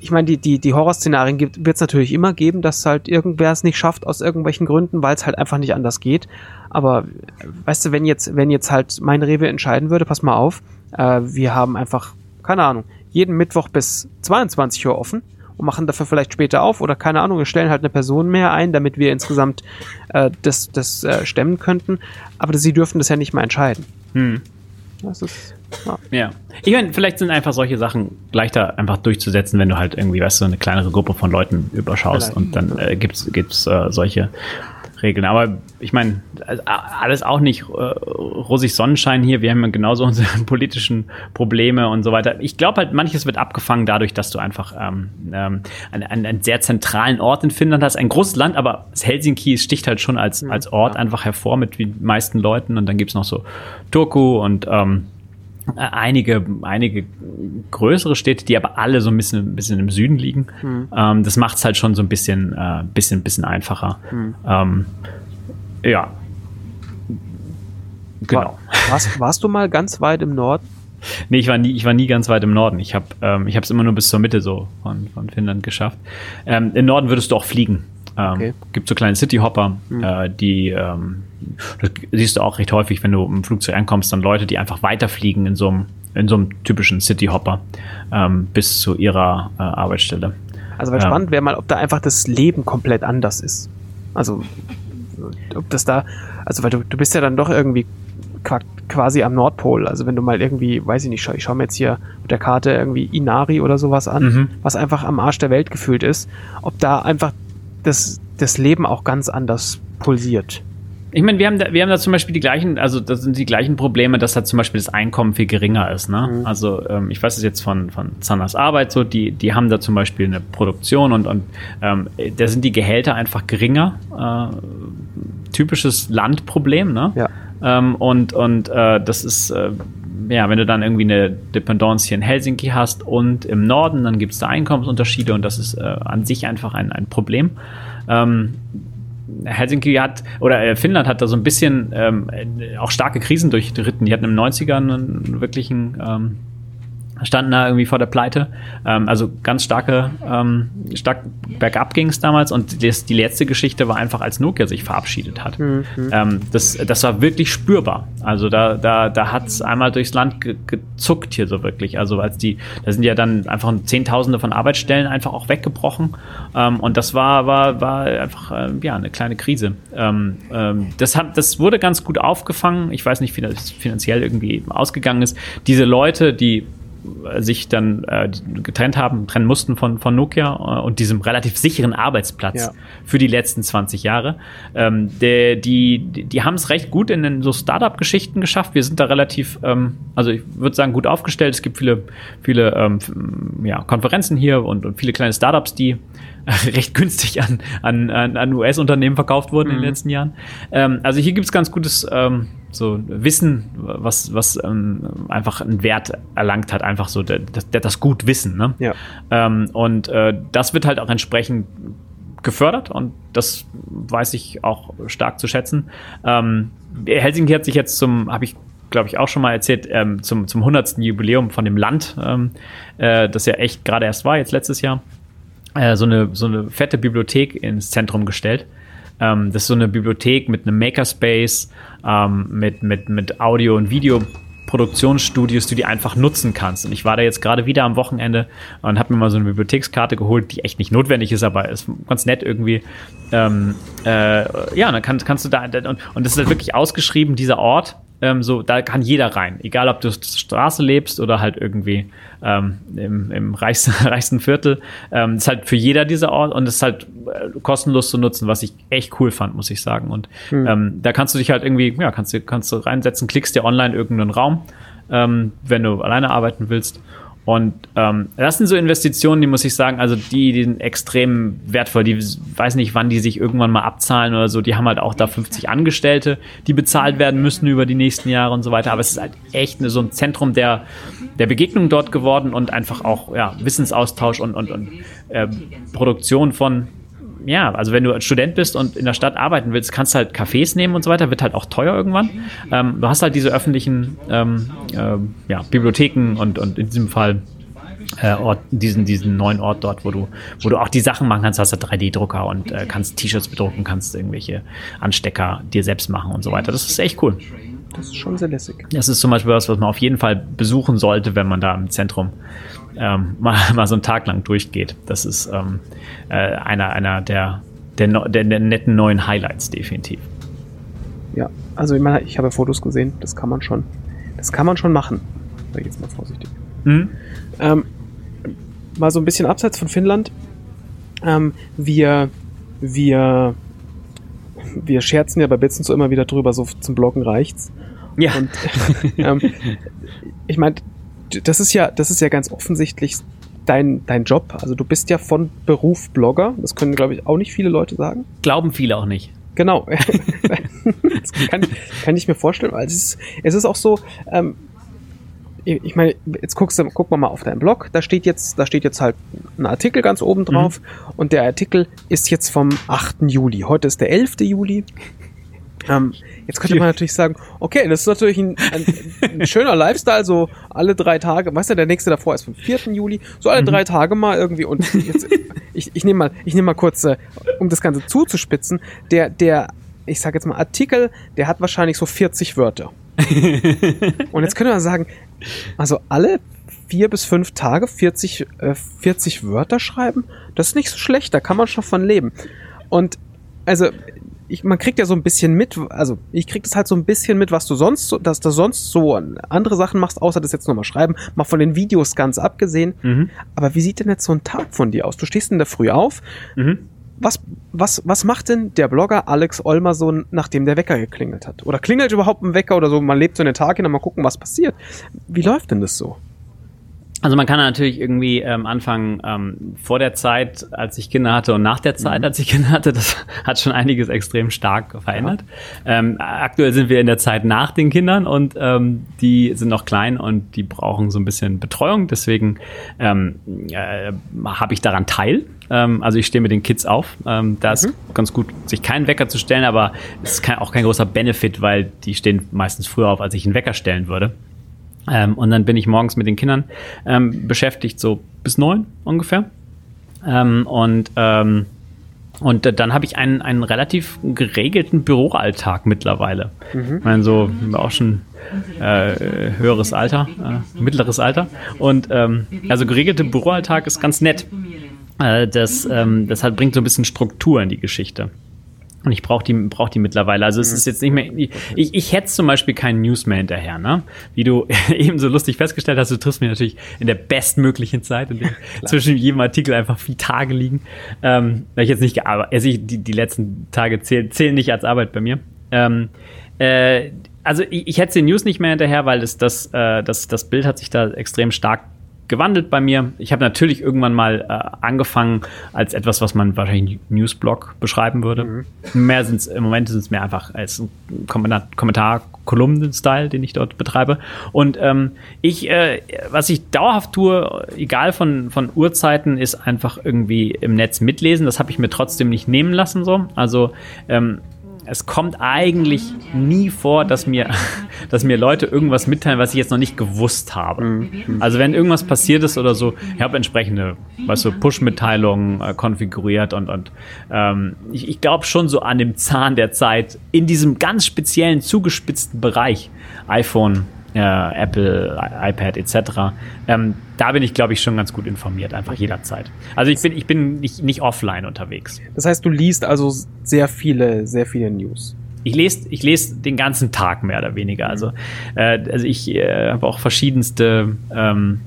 ich meine, die, die, die Horrorszenarien wird es natürlich immer geben, dass halt irgendwer es nicht schafft aus irgendwelchen Gründen, weil es halt einfach nicht anders geht. Aber äh, weißt du, wenn jetzt, wenn jetzt halt mein Rewe entscheiden würde, pass mal auf, äh, wir haben einfach, keine Ahnung, jeden Mittwoch bis 22 Uhr offen und machen dafür vielleicht später auf oder keine Ahnung, wir stellen halt eine Person mehr ein, damit wir insgesamt äh, das, das äh, stemmen könnten. Aber sie dürfen das ja nicht mal entscheiden. Hm. Das ist, ja. Ich meine, vielleicht sind einfach solche Sachen leichter einfach durchzusetzen, wenn du halt irgendwie, weißt du, eine kleinere Gruppe von Leuten überschaust Vielleicht. und dann äh, gibt's gibt's äh, solche Regeln. Aber ich meine, also, alles auch nicht äh, rosig Sonnenschein hier. Wir haben ja genauso unsere politischen Probleme und so weiter. Ich glaube halt, manches wird abgefangen dadurch, dass du einfach ähm, ähm, einen, einen, sehr zentralen Ort in Finnland hast. Ein großes Land, aber Helsinki sticht halt schon als, als Ort einfach hervor mit den meisten Leuten. Und dann gibt's noch so Turku und ähm, äh, einige, einige größere Städte, die aber alle so ein bisschen, ein bisschen im Süden liegen. Ähm, das macht es halt schon so ein bisschen, äh, bisschen, bisschen einfacher. Ähm, ja. Genau. War, warst, warst du mal ganz weit im Norden? Nee, ich war nie, ich war nie ganz weit im Norden. Ich habe ähm, ich es immer nur bis zur Mitte so von, von Finnland geschafft. Ähm, Im Norden würdest du auch fliegen. Ähm, Okay. Gibt so kleine Cityhopper, äh, die ähm, das siehst du auch recht häufig, wenn du im Flugzeug ankommst, dann Leute, die einfach weiterfliegen in so einem in so einem typischen Cityhopper ähm, bis zu ihrer äh, Arbeitsstelle. Also weil Ja. spannend wäre mal, ob da einfach das Leben komplett anders ist. Also ob das da, also weil du, du bist ja dann doch irgendwie qua- quasi am Nordpol. Also wenn du mal irgendwie, weiß ich nicht, ich schaue mir jetzt hier auf der Karte irgendwie Inari oder sowas an, Mhm. was einfach am Arsch der Welt gefühlt ist, ob da einfach das, das Leben auch ganz anders pulsiert. Ich meine, wir haben da, wir haben da zum Beispiel die gleichen, also das sind die gleichen Probleme, dass da zum Beispiel das Einkommen viel geringer ist. Ne? Also ähm, ich weiß es jetzt von, von Zanas Arbeit so, die, die haben da zum Beispiel eine Produktion und, und ähm, da sind die Gehälter einfach geringer. Äh, typisches Landproblem, ne? Ja. Ähm, und und äh, das ist, äh, ja, wenn du dann irgendwie eine Dependance hier in Helsinki hast und im Norden, dann gibt es da Einkommensunterschiede und das ist äh, an sich einfach ein, ein Problem. Ähm, Helsinki hat, oder äh, Finnland hat da so ein bisschen ähm, äh, auch starke Krisen durchritten. Die hatten im 90er einen wirklichen ähm, standen da irgendwie vor der Pleite. Ähm, also ganz starke, ähm, stark bergab ging es damals und das, die letzte Geschichte war einfach, als Nokia sich verabschiedet hat. Mhm. Ähm, das, das war wirklich spürbar. Also da, da, da hat es einmal durchs Land ge gezuckt hier so wirklich. Also als die, da sind ja dann einfach Zehntausende von Arbeitsstellen einfach auch weggebrochen. Ähm, und das war, war, war einfach äh, ja, eine kleine Krise. Ähm, ähm, das, hat, das wurde ganz gut aufgefangen. Ich weiß nicht, wie das finanziell irgendwie ausgegangen ist. Diese Leute, die sich dann äh, getrennt haben, trennen mussten von, von Nokia äh, und diesem relativ sicheren Arbeitsplatz ja. für die letzten 20 Jahre. Ähm, der, die die, die haben es recht gut in den so Startup-Geschichten geschafft. Wir sind da relativ, ähm, also ich würde sagen, gut aufgestellt. Es gibt viele, viele ähm, ja, Konferenzen hier und, und viele kleine Startups, die recht günstig an, an, an US-Unternehmen verkauft wurden mhm. in den mhm. letzten Jahren. Ähm, also hier gibt es ganz gutes ähm, so Wissen, was, was ähm, einfach einen Wert erlangt hat, einfach so der, der, das Gutwissen. Ne? Ja. Ähm, und äh, das wird halt auch entsprechend gefördert und das weiß ich auch stark zu schätzen. Ähm, Helsinki hat sich jetzt zum, habe ich glaube ich auch schon mal erzählt, ähm, zum, zum 100. Jubiläum von dem Land, äh, das ja echt gerade erst war, jetzt letztes Jahr, äh, so, eine, so eine fette Bibliothek ins Zentrum gestellt. Ähm, das ist so eine Bibliothek mit einem Makerspace, ähm, mit, mit, mit Audio- und Videoproduktionsstudios, die du einfach nutzen kannst. Und ich war da jetzt gerade wieder am Wochenende und habe mir mal so eine Bibliothekskarte geholt, die echt nicht notwendig ist, aber ist ganz nett irgendwie. Ähm, äh, ja, dann kann, kannst du da, und, und das ist halt wirklich ausgeschrieben, dieser Ort ähm, so, da kann jeder rein. Egal, ob du auf der Straße lebst oder halt irgendwie ähm, im, im reichsten, reichsten Viertel. Ähm, ist halt für jeder dieser Ort und ist halt äh, kostenlos zu nutzen, was ich echt cool fand, muss ich sagen. Und mhm. ähm, da kannst du dich halt irgendwie, ja, kannst du, kannst du reinsetzen, klickst dir online irgendeinen Raum, ähm, wenn du alleine arbeiten willst und ähm, das sind so Investitionen, die muss ich sagen, also die, die sind extrem wertvoll. Die weiß nicht, wann die sich irgendwann mal abzahlen oder so. Die haben halt auch da 50 Angestellte, die bezahlt werden müssen über die nächsten Jahre und so weiter. Aber es ist halt echt eine, so ein Zentrum der, der Begegnung dort geworden und einfach auch ja, Wissensaustausch und, und, und äh, Produktion von ja, also wenn du Student bist und in der Stadt arbeiten willst, kannst du halt Cafés nehmen und so weiter, wird halt auch teuer irgendwann. Ähm, du hast halt diese öffentlichen ähm, äh, ja, Bibliotheken und, und in diesem Fall äh, Ort, diesen, diesen neuen Ort dort, wo du, wo du auch die Sachen machen kannst, hast du 3D-Drucker und äh, kannst T-Shirts bedrucken, kannst irgendwelche Anstecker dir selbst machen und so weiter. Das ist echt cool. Das ist schon sehr lässig. Das ist zum Beispiel was, was man auf jeden Fall besuchen sollte, wenn man da im Zentrum ähm, mal, mal so einen Tag lang durchgeht. Das ist ähm, äh, einer, einer der, der, der, der netten neuen Highlights, definitiv. Ja, also ich meine, ich habe Fotos gesehen, das kann man schon, das kann man schon machen. Sag ich jetzt mal vorsichtig. Mhm. Ähm, mal so ein bisschen abseits von Finnland. Ähm, wir, wir, wir scherzen ja bei Bitzen so immer wieder drüber, so zum Bloggen reicht's. Ja. Und, ähm, ich meine, das ist ja, das ist ja ganz offensichtlich dein, dein Job. Also du bist ja von Beruf Blogger. Das können, glaube ich, auch nicht viele Leute sagen. Glauben viele auch nicht. Genau. das kann, kann ich mir vorstellen, weil es ist, es ist auch so, ähm, ich meine, jetzt guckst du, guck mal auf deinen Blog, da steht jetzt, da steht jetzt halt ein Artikel ganz oben drauf mhm. und der Artikel ist jetzt vom 8. Juli. Heute ist der 11. Juli. Ähm, jetzt könnte man natürlich sagen, okay, das ist natürlich ein, ein, ein, schöner Lifestyle, so alle drei Tage, weißt du, der nächste davor ist vom 4. Juli, so alle mhm. drei Tage mal irgendwie und jetzt, ich, ich nehme mal, ich nehme mal kurz, äh, um das Ganze zuzuspitzen, der, der, ich sag jetzt mal Artikel, der hat wahrscheinlich so 40 Wörter. und jetzt könnte man sagen, also alle vier bis fünf Tage 40, äh, 40 Wörter schreiben, das ist nicht so schlecht, da kann man schon von leben. Und also ich, man kriegt ja so ein bisschen mit, also ich krieg das halt so ein bisschen mit, was du sonst, so, dass du sonst so andere Sachen machst, außer das jetzt nochmal schreiben, mal von den Videos ganz abgesehen. Mhm. Aber wie sieht denn jetzt so ein Tag von dir aus? Du stehst in der Früh auf. Mhm. Was, was, was macht denn der Blogger Alex Olmerson, nachdem der Wecker geklingelt hat? Oder klingelt überhaupt ein Wecker oder so? Man lebt so in den Tag hin und mal gucken, was passiert. Wie läuft denn das so? Also man kann natürlich irgendwie ähm, anfangen ähm, vor der Zeit, als ich Kinder hatte und nach der Zeit, mhm. als ich Kinder hatte. Das hat schon einiges extrem stark verändert. Ja. Ähm, aktuell sind wir in der Zeit nach den Kindern und ähm, die sind noch klein und die brauchen so ein bisschen Betreuung. Deswegen ähm, äh, habe ich daran teil. Ähm, also ich stehe mit den Kids auf. Ähm, da ist mhm. ganz gut, sich keinen Wecker zu stellen, aber es ist kein, auch kein großer Benefit, weil die stehen meistens früher auf, als ich einen Wecker stellen würde. Ähm, und dann bin ich morgens mit den Kindern ähm, beschäftigt, so bis neun ungefähr. Ähm, und ähm, und äh, dann habe ich einen, einen relativ geregelten Büroalltag mittlerweile. Mhm. Ich meine, so auch schon äh, höheres Alter, äh, mittleres Alter. Und ähm, also geregelte Büroalltag ist ganz nett. Äh, das, ähm, das hat, bringt so ein bisschen Struktur in die Geschichte. Und ich brauche die, brauch die mittlerweile. Also es ist jetzt nicht mehr. Ich, ich hätte zum Beispiel keinen News mehr hinterher, ne? Wie du eben so lustig festgestellt hast, du triffst mich natürlich in der bestmöglichen Zeit, in der zwischen jedem Artikel einfach vier Tage liegen. Ähm, weil ich jetzt nicht gearbeitet, also ich, die, die letzten Tage zählen, zählen nicht als Arbeit bei mir. Ähm, äh, also ich, ich hätte den News nicht mehr hinterher, weil das, das, äh, das, das Bild hat sich da extrem stark gewandelt bei mir. Ich habe natürlich irgendwann mal äh, angefangen als etwas, was man wahrscheinlich Newsblog beschreiben würde. Mhm. Mehr sind im Moment sind es mehr einfach als ein Kommentar, Kolumnen-Style, den ich dort betreibe. Und ähm, ich, äh, was ich dauerhaft tue, egal von, von Uhrzeiten, ist einfach irgendwie im Netz mitlesen. Das habe ich mir trotzdem nicht nehmen lassen so. Also ähm, es kommt eigentlich nie vor, dass mir, dass mir Leute irgendwas mitteilen, was ich jetzt noch nicht gewusst habe. Mhm. Also wenn irgendwas passiert ist oder so, ich habe entsprechende, weißt du, Push-Mitteilungen äh, konfiguriert und, und ähm, ich, ich glaube schon so an dem Zahn der Zeit in diesem ganz speziellen, zugespitzten Bereich iPhone, äh, Apple, iPad etc. Ähm, da bin ich, glaube ich, schon ganz gut informiert, einfach jederzeit. Also ich bin, ich bin nicht, nicht offline unterwegs. Das heißt, du liest also sehr viele, sehr viele News. Ich lese ich lese den ganzen Tag mehr oder weniger. Also, äh, also ich äh, habe auch verschiedenste ähm,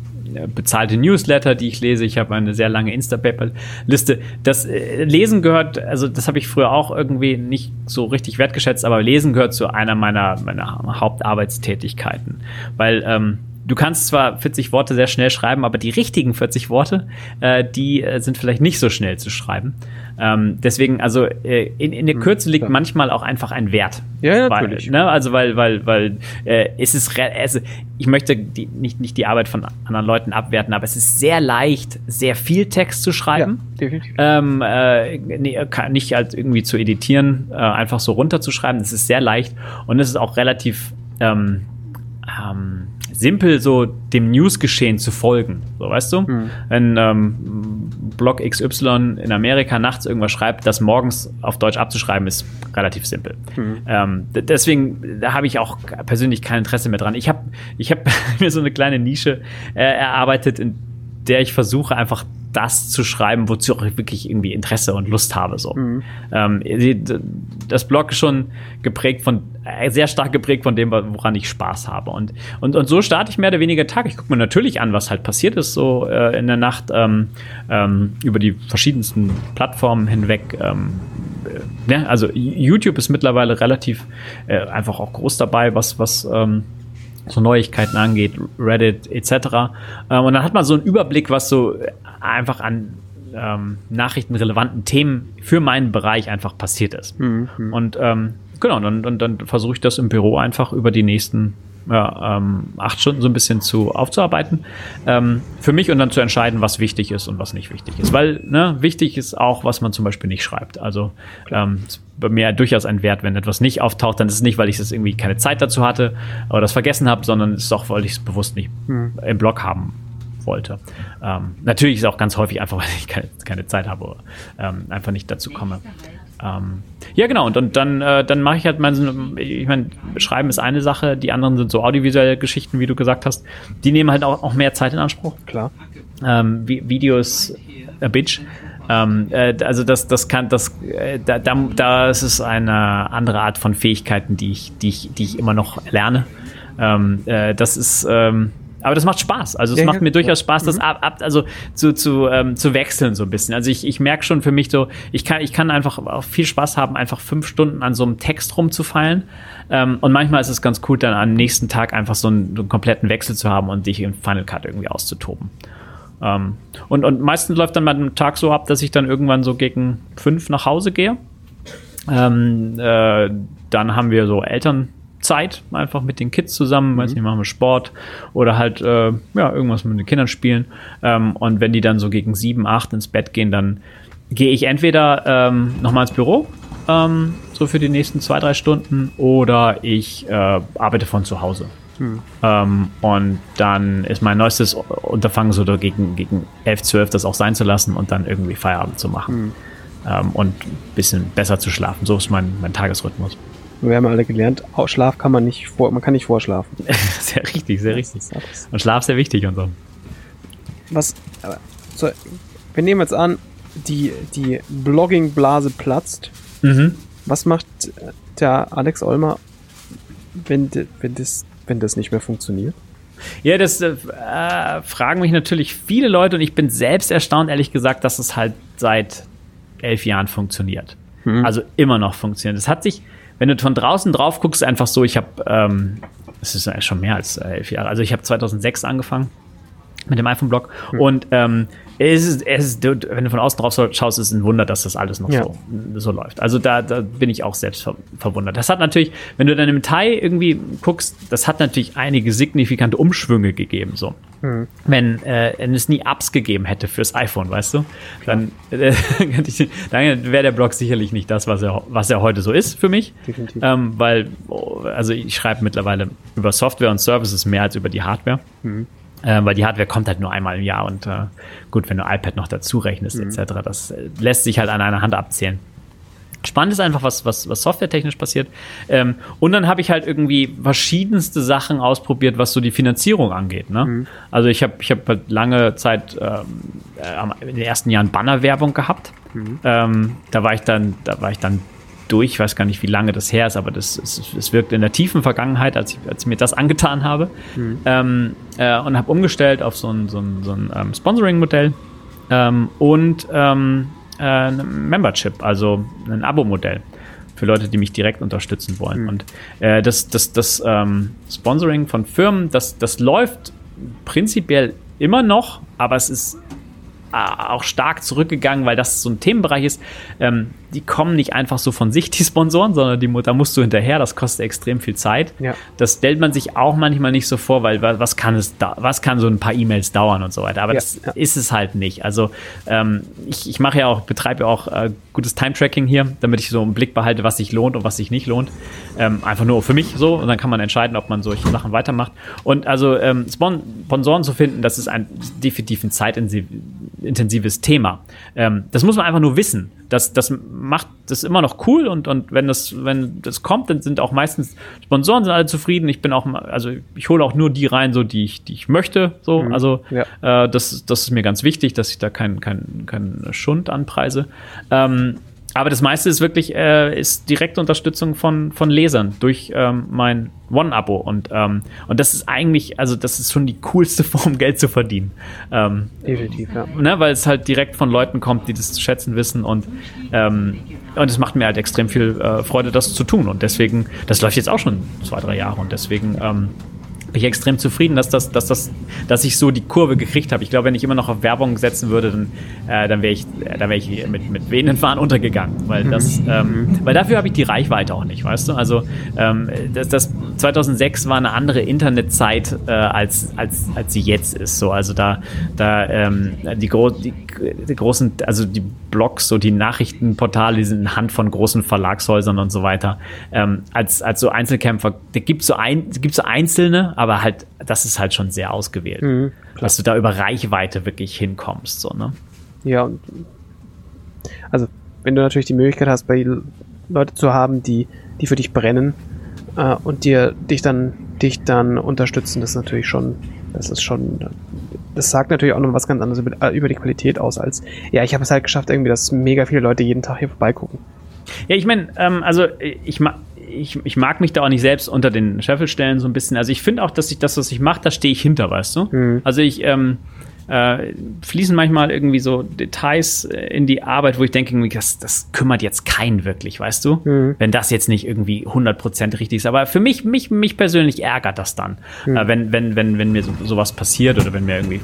bezahlte Newsletter, die ich lese. Ich habe eine sehr lange Instapaper-Liste. Das äh, Lesen gehört, also das habe ich früher auch irgendwie nicht so richtig wertgeschätzt, aber Lesen gehört zu einer meiner, meiner Hauptarbeitstätigkeiten. Weil ähm, du kannst zwar 40 Worte sehr schnell schreiben, aber die richtigen 40 Worte, äh, die äh, sind vielleicht nicht so schnell zu schreiben. Ähm, deswegen, also äh, in, in der hm, Kürze liegt ja. manchmal auch einfach ein Wert. Ja, natürlich. Weil, ne, also weil, weil, weil äh, es ist, also ich möchte die, nicht, nicht die Arbeit von anderen Leuten abwerten, aber es ist sehr leicht, sehr viel Text zu schreiben. Ja, definitiv. Ähm, äh, nee, nicht als irgendwie zu editieren, äh, einfach so runterzuschreiben. Das ist sehr leicht und es ist auch relativ ähm, ähm, simpel so dem Newsgeschehen zu folgen. So, weißt du? Mhm. Wenn ähm, Blog XY in Amerika nachts irgendwas schreibt, das morgens auf Deutsch abzuschreiben, ist relativ simpel. Mhm. Ähm, deswegen, da habe ich auch persönlich kein Interesse mehr dran. Ich habe ich hab mir so eine kleine Nische äh, erarbeitet, in der ich versuche, einfach das zu schreiben, wozu ich wirklich irgendwie Interesse und Lust habe. So. Mhm. Ähm, das Blog ist schon geprägt von, äh, sehr stark geprägt von dem, woran ich Spaß habe. Und, und, und so starte ich mehr oder weniger Tag. Ich gucke mir natürlich an, was halt passiert ist, so äh, in der Nacht ähm, ähm, über die verschiedensten Plattformen hinweg. Ähm, äh, ja, also YouTube ist mittlerweile relativ äh, einfach auch groß dabei, was, was ähm, so Neuigkeiten angeht, Reddit etc. Ähm, und dann hat man so einen Überblick, was so einfach an ähm, nachrichtenrelevanten Themen für meinen Bereich einfach passiert ist. Mhm. Und ähm, genau, und, und dann versuche ich das im Büro einfach über die nächsten ja, ähm, acht Stunden so ein bisschen zu aufzuarbeiten ähm, für mich und dann zu entscheiden, was wichtig ist und was nicht wichtig ist. Weil ne, wichtig ist auch, was man zum Beispiel nicht schreibt. Also ähm, bei mir durchaus ein Wert, wenn etwas nicht auftaucht, dann ist es nicht, weil ich es irgendwie keine Zeit dazu hatte oder das vergessen habe, sondern es ist auch, weil ich es bewusst nicht mhm. im Blog haben wollte. Ähm, natürlich ist es auch ganz häufig einfach, weil ich keine, keine Zeit habe oder ähm, einfach nicht dazu komme. Ähm, ja, genau, und, und dann, äh, dann mache ich halt mein, ich meine, Schreiben ist eine Sache, die anderen sind so audiovisuelle Geschichten, wie du gesagt hast. Die nehmen halt auch, auch mehr Zeit in Anspruch. Klar. Ähm, Videos a bitch. Ähm, äh, also das, das kann, das, äh, da, da, das ist eine andere Art von Fähigkeiten, die ich, die ich, die ich immer noch lerne. Ähm, äh, das ist, ähm, aber das macht Spaß. Also es ja, macht mir durchaus Spaß, das mhm. ab, ab, also zu, zu, ähm, zu wechseln so ein bisschen. Also ich, ich merke schon für mich so, ich kann, ich kann einfach auch viel Spaß haben, einfach fünf Stunden an so einem Text rumzufallen. Ähm, und manchmal ist es ganz cool, dann am nächsten Tag einfach so einen, so einen kompletten Wechsel zu haben und dich in Final Cut irgendwie auszutoben. Ähm, und, und meistens läuft dann mein Tag so ab, dass ich dann irgendwann so gegen fünf nach Hause gehe. Ähm, äh, dann haben wir so Eltern Zeit, einfach mit den Kids zusammen, mhm. weiß nicht, machen wir Sport oder halt äh, ja, irgendwas mit den Kindern spielen. Ähm, und wenn die dann so gegen sieben, acht ins Bett gehen, dann gehe ich entweder ähm, nochmal ins Büro, ähm, so für die nächsten zwei, drei Stunden, oder ich äh, arbeite von zu Hause. Hm. Ähm, und dann ist mein neuestes Unterfangen so gegen, gegen 11, 12 das auch sein zu lassen und dann irgendwie Feierabend zu machen. Hm. Ähm, und ein bisschen besser zu schlafen. So ist mein, mein Tagesrhythmus. Wir haben alle gelernt, Schlaf kann man nicht vor, man kann nicht vorschlafen. sehr richtig, sehr richtig. Und Schlaf ist sehr wichtig und so. Was, so, wir nehmen jetzt an, die, die Blogging-Blase platzt. Mhm. Was macht der Alex Olmer, wenn, wenn, das, wenn das nicht mehr funktioniert? Ja, das äh, fragen mich natürlich viele Leute und ich bin selbst erstaunt, ehrlich gesagt, dass es halt seit elf Jahren funktioniert. Mhm. Also immer noch funktioniert. Es hat sich, wenn du von draußen drauf guckst, einfach so, ich habe, ähm, es ist schon mehr als elf Jahre, also ich habe 2006 angefangen mit dem iPhone-Blog mhm. und ähm, es ist, es ist, wenn du von außen drauf schaust, ist es ein Wunder, dass das alles noch ja. so, so läuft. Also da, da bin ich auch selbst ver verwundert. Das hat natürlich, wenn du dann im Teil irgendwie guckst, das hat natürlich einige signifikante Umschwünge gegeben. So. Mhm. Wenn, äh, wenn es nie Apps gegeben hätte fürs iPhone, weißt du, dann, äh, dann wäre der Blog sicherlich nicht das, was er, was er heute so ist für mich. Definitiv. Ähm, weil, also ich schreibe mittlerweile über Software und Services mehr als über die Hardware. Mhm äh, weil die Hardware kommt halt nur einmal im Jahr und äh, gut, wenn du iPad noch dazu rechnest mhm. etc., das äh, lässt sich halt an einer Hand abzählen. Spannend ist einfach, was, was, was softwaretechnisch passiert. Ähm, und dann habe ich halt irgendwie verschiedenste Sachen ausprobiert, was so die Finanzierung angeht. Ne? Mhm. Also ich habe ich hab halt lange Zeit ähm, äh, in den ersten Jahren Bannerwerbung gehabt. Mhm. Ähm, da war ich dann, da war ich dann durch. Ich weiß gar nicht, wie lange das her ist, aber das, es, wirkt in der tiefen Vergangenheit, als ich, als ich mir das angetan habe. Mhm. Ähm, äh, und habe umgestellt auf so ein, so ein, so ein ähm, Sponsoring-Modell ähm, und ähm, äh, ein Membership, also ein Abo-Modell für Leute, die mich direkt unterstützen wollen. Mhm. Und äh, das, das, das ähm, Sponsoring von Firmen, das, das läuft prinzipiell immer noch, aber es ist äh, auch stark zurückgegangen, weil das so ein Themenbereich ist. Ähm, die kommen nicht einfach so von sich, die Sponsoren, sondern die, da musst du hinterher, das kostet extrem viel Zeit. Ja. Das stellt man sich auch manchmal nicht so vor, weil was kann es da, was kann so ein paar E-Mails dauern und so weiter. Aber ja, das ist es halt nicht. Also ähm, ich, ich mache ja auch, betreibe ja auch äh, gutes Time-Tracking hier, damit ich so einen Blick behalte, was sich lohnt und was sich nicht lohnt. Ähm, einfach nur für mich so und dann kann man entscheiden, ob man solche Sachen weitermacht. Und also ähm, Sponsoren zu finden, das ist ein definitiv ein zeitintensives Thema. Ähm, das muss man einfach nur wissen. Das, das macht das immer noch cool und, und wenn das, wenn das kommt, dann sind auch meistens Sponsoren sind alle zufrieden. Ich bin auch, also ich hole auch nur die rein, so die ich, die ich möchte. So, mhm. also ja. äh, das, das ist mir ganz wichtig, dass ich da keinen kein, kein Schund anpreise. Ähm, aber das meiste ist wirklich äh, ist direkte Unterstützung von, von Lesern durch ähm, mein One-Abo. Und, ähm, und das ist eigentlich, also das ist schon die coolste Form, Geld zu verdienen. Ähm, Definitiv, ja. Ne, weil es halt direkt von Leuten kommt, die das zu schätzen wissen. Und, ähm, und es macht mir halt extrem viel äh, Freude, das zu tun. Und deswegen, das läuft jetzt auch schon zwei, drei Jahre. Und deswegen ähm, bin ich extrem zufrieden, dass, das, dass, das, dass ich so die Kurve gekriegt habe. Ich glaube, wenn ich immer noch auf Werbung setzen würde, dann, äh, dann wäre ich, äh, dann wär ich mit, mit wehenden Fahnen untergegangen. Weil, das, mhm. ähm, weil dafür habe ich die Reichweite auch nicht, weißt du? Also ähm, das, das 2006 war eine andere Internetzeit, äh, als, als, als sie jetzt ist. So, also da, da ähm, die, gro die, die großen, also die Blogs, so die Nachrichtenportale, die sind in Hand von großen Verlagshäusern und so weiter. Ähm, als, als so Einzelkämpfer, da gibt so ein, gibt's so einzelne, aber halt, das ist halt schon sehr ausgewählt, mhm, dass du da über Reichweite wirklich hinkommst, so, ne? Ja, also wenn du natürlich die Möglichkeit hast, bei Leute zu haben, die, die für dich brennen äh, und dir dich dann, dich dann unterstützen, das ist natürlich schon, das ist schon, das sagt natürlich auch noch was ganz anderes über, äh, über die Qualität aus, als, ja, ich habe es halt geschafft, irgendwie, dass mega viele Leute jeden Tag hier vorbeigucken. Ja, ich meine, ähm, also ich mag ich, ich mag mich da auch nicht selbst unter den Scheffel stellen, so ein bisschen. Also ich finde auch, dass ich das, was ich mache, da stehe ich hinter, weißt du? Mhm. Also ich, ähm, äh, fließen manchmal irgendwie so Details äh, in die Arbeit, wo ich denke, das, das kümmert jetzt keinen wirklich, weißt du? Mhm. Wenn das jetzt nicht irgendwie 100% richtig ist. Aber für mich, mich, mich persönlich ärgert das dann, mhm. äh, wenn, wenn, wenn, wenn mir so, sowas passiert oder wenn mir irgendwie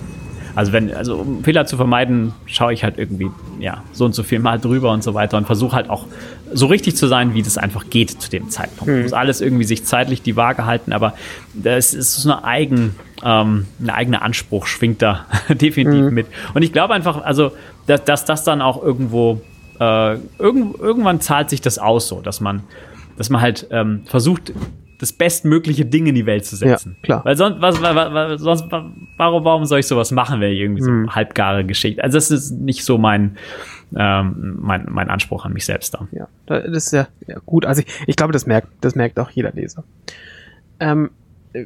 also wenn, also um Fehler zu vermeiden, schaue ich halt irgendwie, ja, so und so viel mal drüber und so weiter und versuche halt auch so richtig zu sein, wie das einfach geht zu dem Zeitpunkt. Mhm. Muss alles irgendwie sich zeitlich die Waage halten, aber das ist so eine eigen, ähm, ein eigener Anspruch schwingt da definitiv mhm. mit. Und ich glaube einfach, also, dass, dass das dann auch irgendwo, äh, irgend, irgendwann zahlt sich das aus so, dass man, dass man halt ähm, versucht, das bestmögliche Ding in die Welt zu setzen. Ja, klar. Weil sonst, was, was, was, sonst, warum, warum soll ich sowas machen, wenn ich irgendwie so Mhm. halbgare Geschichte. Also das ist nicht so mein, ähm, mein, mein Anspruch an mich selbst da. Ja, da- das ist ja, ja gut. Also ich, ich glaube, das merkt, das merkt auch jeder Leser. Ähm, äh,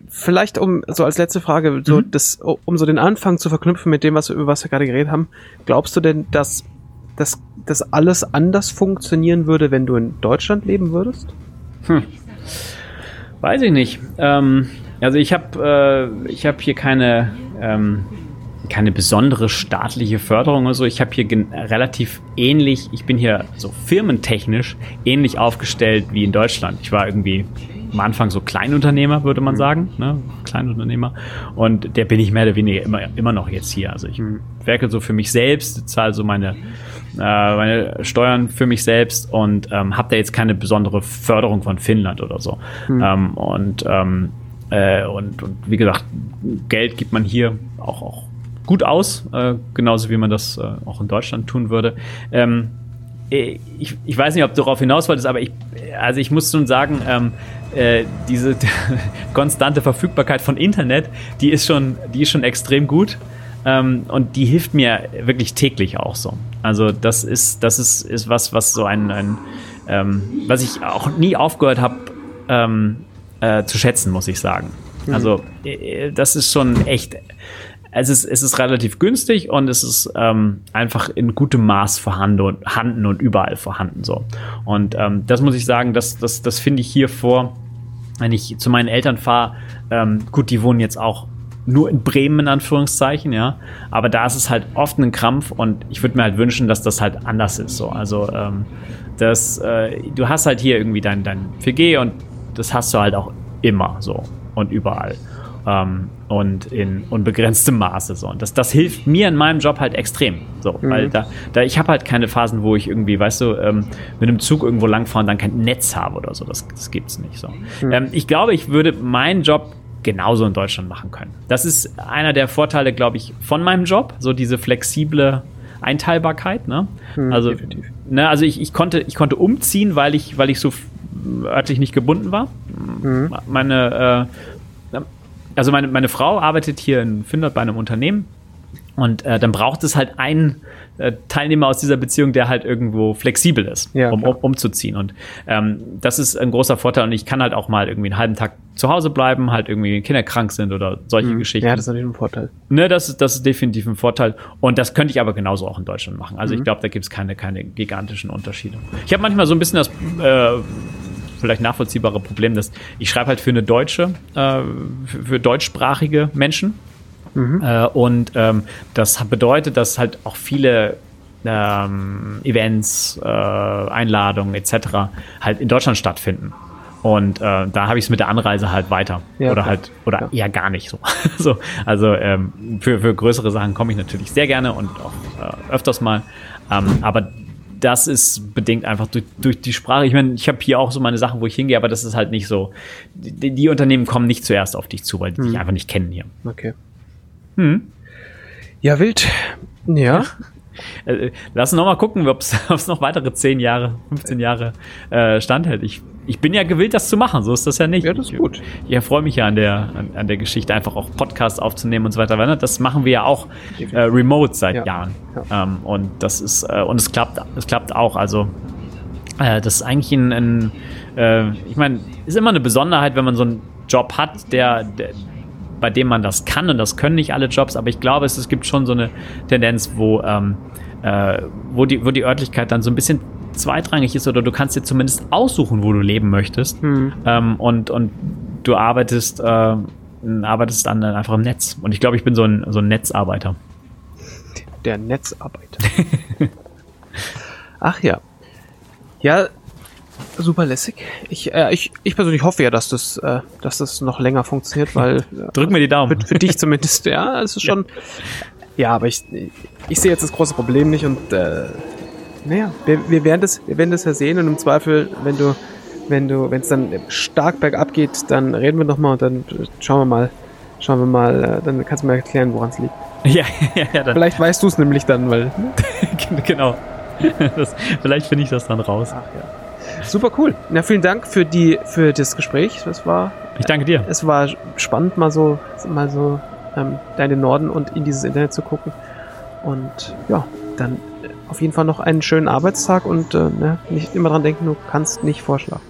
vielleicht um so als letzte Frage, so Mhm. das, um so den Anfang zu verknüpfen mit dem, was über was wir gerade geredet haben. Glaubst du denn, dass dass das alles anders funktionieren würde, wenn du in Deutschland leben würdest? Weiß ich nicht. Ähm, also ich habe äh, ich habe hier keine ähm, keine besondere staatliche Förderung oder so. Ich habe hier relativ ähnlich. Ich bin hier so firmentechnisch ähnlich aufgestellt wie in Deutschland. Ich war irgendwie am Anfang so Kleinunternehmer, würde man sagen, ne? Kleinunternehmer. Und der bin ich mehr oder weniger immer, immer noch jetzt hier. Also ich werke so für mich selbst, zahle so meine, äh, meine Steuern für mich selbst und ähm, habe da jetzt keine besondere Förderung von Finnland oder so. Ähm, und, ähm, äh, und, und wie gesagt, Geld gibt man hier auch, auch gut aus, äh, genauso wie man das äh, auch in Deutschland tun würde. Ähm, ich, ich weiß nicht, ob du darauf hinaus wolltest, aber ich, also ich muss schon sagen, ähm, äh, diese konstante Verfügbarkeit von Internet, die ist schon, die ist schon extrem gut. Ähm, und die hilft mir wirklich täglich auch so. Also das ist, das ist, ist was, was so ein, ein ähm, was ich auch nie aufgehört habe ähm, äh, zu schätzen, muss ich sagen. Also äh, das ist schon echt. Es ist, es ist relativ günstig und es ist ähm, einfach in gutem Maß vorhanden und, überall vorhanden so. Und ähm, das muss ich sagen, das, das, das finde ich hier vor, wenn ich zu meinen Eltern fahre. Ähm, gut, die wohnen jetzt auch nur in Bremen in Anführungszeichen, ja. Aber da ist es halt oft ein Krampf und ich würde mir halt wünschen, dass das halt anders ist. So, also ähm, das, äh, du hast halt hier irgendwie dein dein 4G und das hast du halt auch immer so und überall ähm, und in unbegrenztem Maße so. Und das, das hilft mir in meinem Job halt extrem. So, weil da, da ich habe halt keine Phasen, wo ich irgendwie, weißt du, ähm, mit einem Zug irgendwo langfahren und dann kein Netz habe oder so. Das, das gibt's nicht so. Ähm, ich glaube, ich würde meinen Job genauso in Deutschland machen können. Das ist einer der Vorteile, glaube ich, von meinem Job, so diese flexible Einteilbarkeit. Ne? also, definitiv. ne, also ich, ich konnte, ich konnte umziehen, weil ich, weil ich so örtlich nicht gebunden war. Meine, äh, also meine, meine Frau arbeitet hier in Finnland bei einem Unternehmen und äh, dann braucht es halt einen äh, Teilnehmer aus dieser Beziehung, der halt irgendwo flexibel ist, Ja, um, um umzuziehen. Und ähm, das ist ein großer Vorteil. Und ich kann halt auch mal irgendwie einen halben Tag zu Hause bleiben, halt irgendwie Kinder krank sind oder solche Geschichten. Ja, das ist natürlich ein Vorteil. Ne, das ist, das ist definitiv ein Vorteil. Und das könnte ich aber genauso auch in Deutschland machen. Also ich glaube, da gibt es keine, keine gigantischen Unterschiede. Ich habe manchmal so ein bisschen das äh, vielleicht nachvollziehbare Problem, dass ich schreibe halt für eine deutsche, äh, für, deutschsprachige Menschen. Äh, und ähm, das bedeutet, dass halt auch viele ähm, Events, äh, Einladungen etc. halt in Deutschland stattfinden. Und äh, da habe ich es mit der Anreise halt weiter. Ja, oder klar. halt, oder Ja. eher gar nicht so. so also ähm, für, für größere Sachen komme ich natürlich sehr gerne und auch äh, öfters mal. Ähm, aber das ist bedingt einfach durch, durch die Sprache. Ich meine, ich habe hier auch so meine Sachen, wo ich hingehe, aber das ist halt nicht so. Die, die Unternehmen kommen nicht zuerst auf dich zu, weil die dich einfach nicht kennen hier. Okay. Hm. Ja, wild. Ja. Äh, lass uns noch mal gucken, ob es noch weitere 10 Jahre, 15 Jahre äh, standhält. Ich, ich bin ja gewillt, das zu machen, so ist das ja nicht. Ja, das ist gut. Ich, ich erfreue mich ja an der, an, an der Geschichte, einfach auch Podcasts aufzunehmen und so weiter. Ne, Das machen wir ja auch äh, remote seit Ja. Jahren. Ähm, und das ist, äh, und es klappt, es klappt auch. Also äh, das ist eigentlich ein, ein äh, ich meine, ist immer eine Besonderheit, wenn man so einen Job hat, der, der bei dem man das kann und das können nicht alle Jobs, aber ich glaube, es, es gibt schon so eine Tendenz, wo, ähm, äh, wo, die, wo die Örtlichkeit dann so ein bisschen zweitrangig ist oder du kannst dir zumindest aussuchen, wo du leben möchtest ähm, und, und du arbeitest, äh, arbeitest dann einfach im Netz und ich glaube, ich bin so ein, so ein Netzarbeiter. Der Netzarbeiter. Ach ja. Ja, super lässig. Ich, äh, ich, ich persönlich hoffe ja, dass das, äh, dass das noch länger funktioniert, weil Drück mir die Daumen. für, für dich zumindest, ja, es ist schon. Ja, aber ich, ich sehe jetzt das große Problem nicht und äh, naja, wir, wir werden das, wir werden das ja sehen und im Zweifel, wenn du, wenn du, wenn es dann stark bergab geht, dann reden wir noch mal und dann schauen wir mal, schauen wir mal, äh, dann kannst du mir erklären, woran es liegt. Ja, ja, ja, dann, Vielleicht weißt du es nämlich dann, weil. genau. Das, vielleicht finde ich das dann raus. Ach ja. Super cool. Na, vielen Dank für die für das Gespräch. Das war Ich danke dir. es war spannend, mal so mal so ähm, deine Norden und in dieses Internet zu gucken. Und ja, dann äh, auf jeden Fall noch einen schönen Arbeitstag und äh, ne, nicht immer dran denken, du kannst nicht vorschlafen.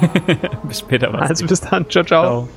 Bis später. mach's Also bis dann. ciao. ciao. Ciao.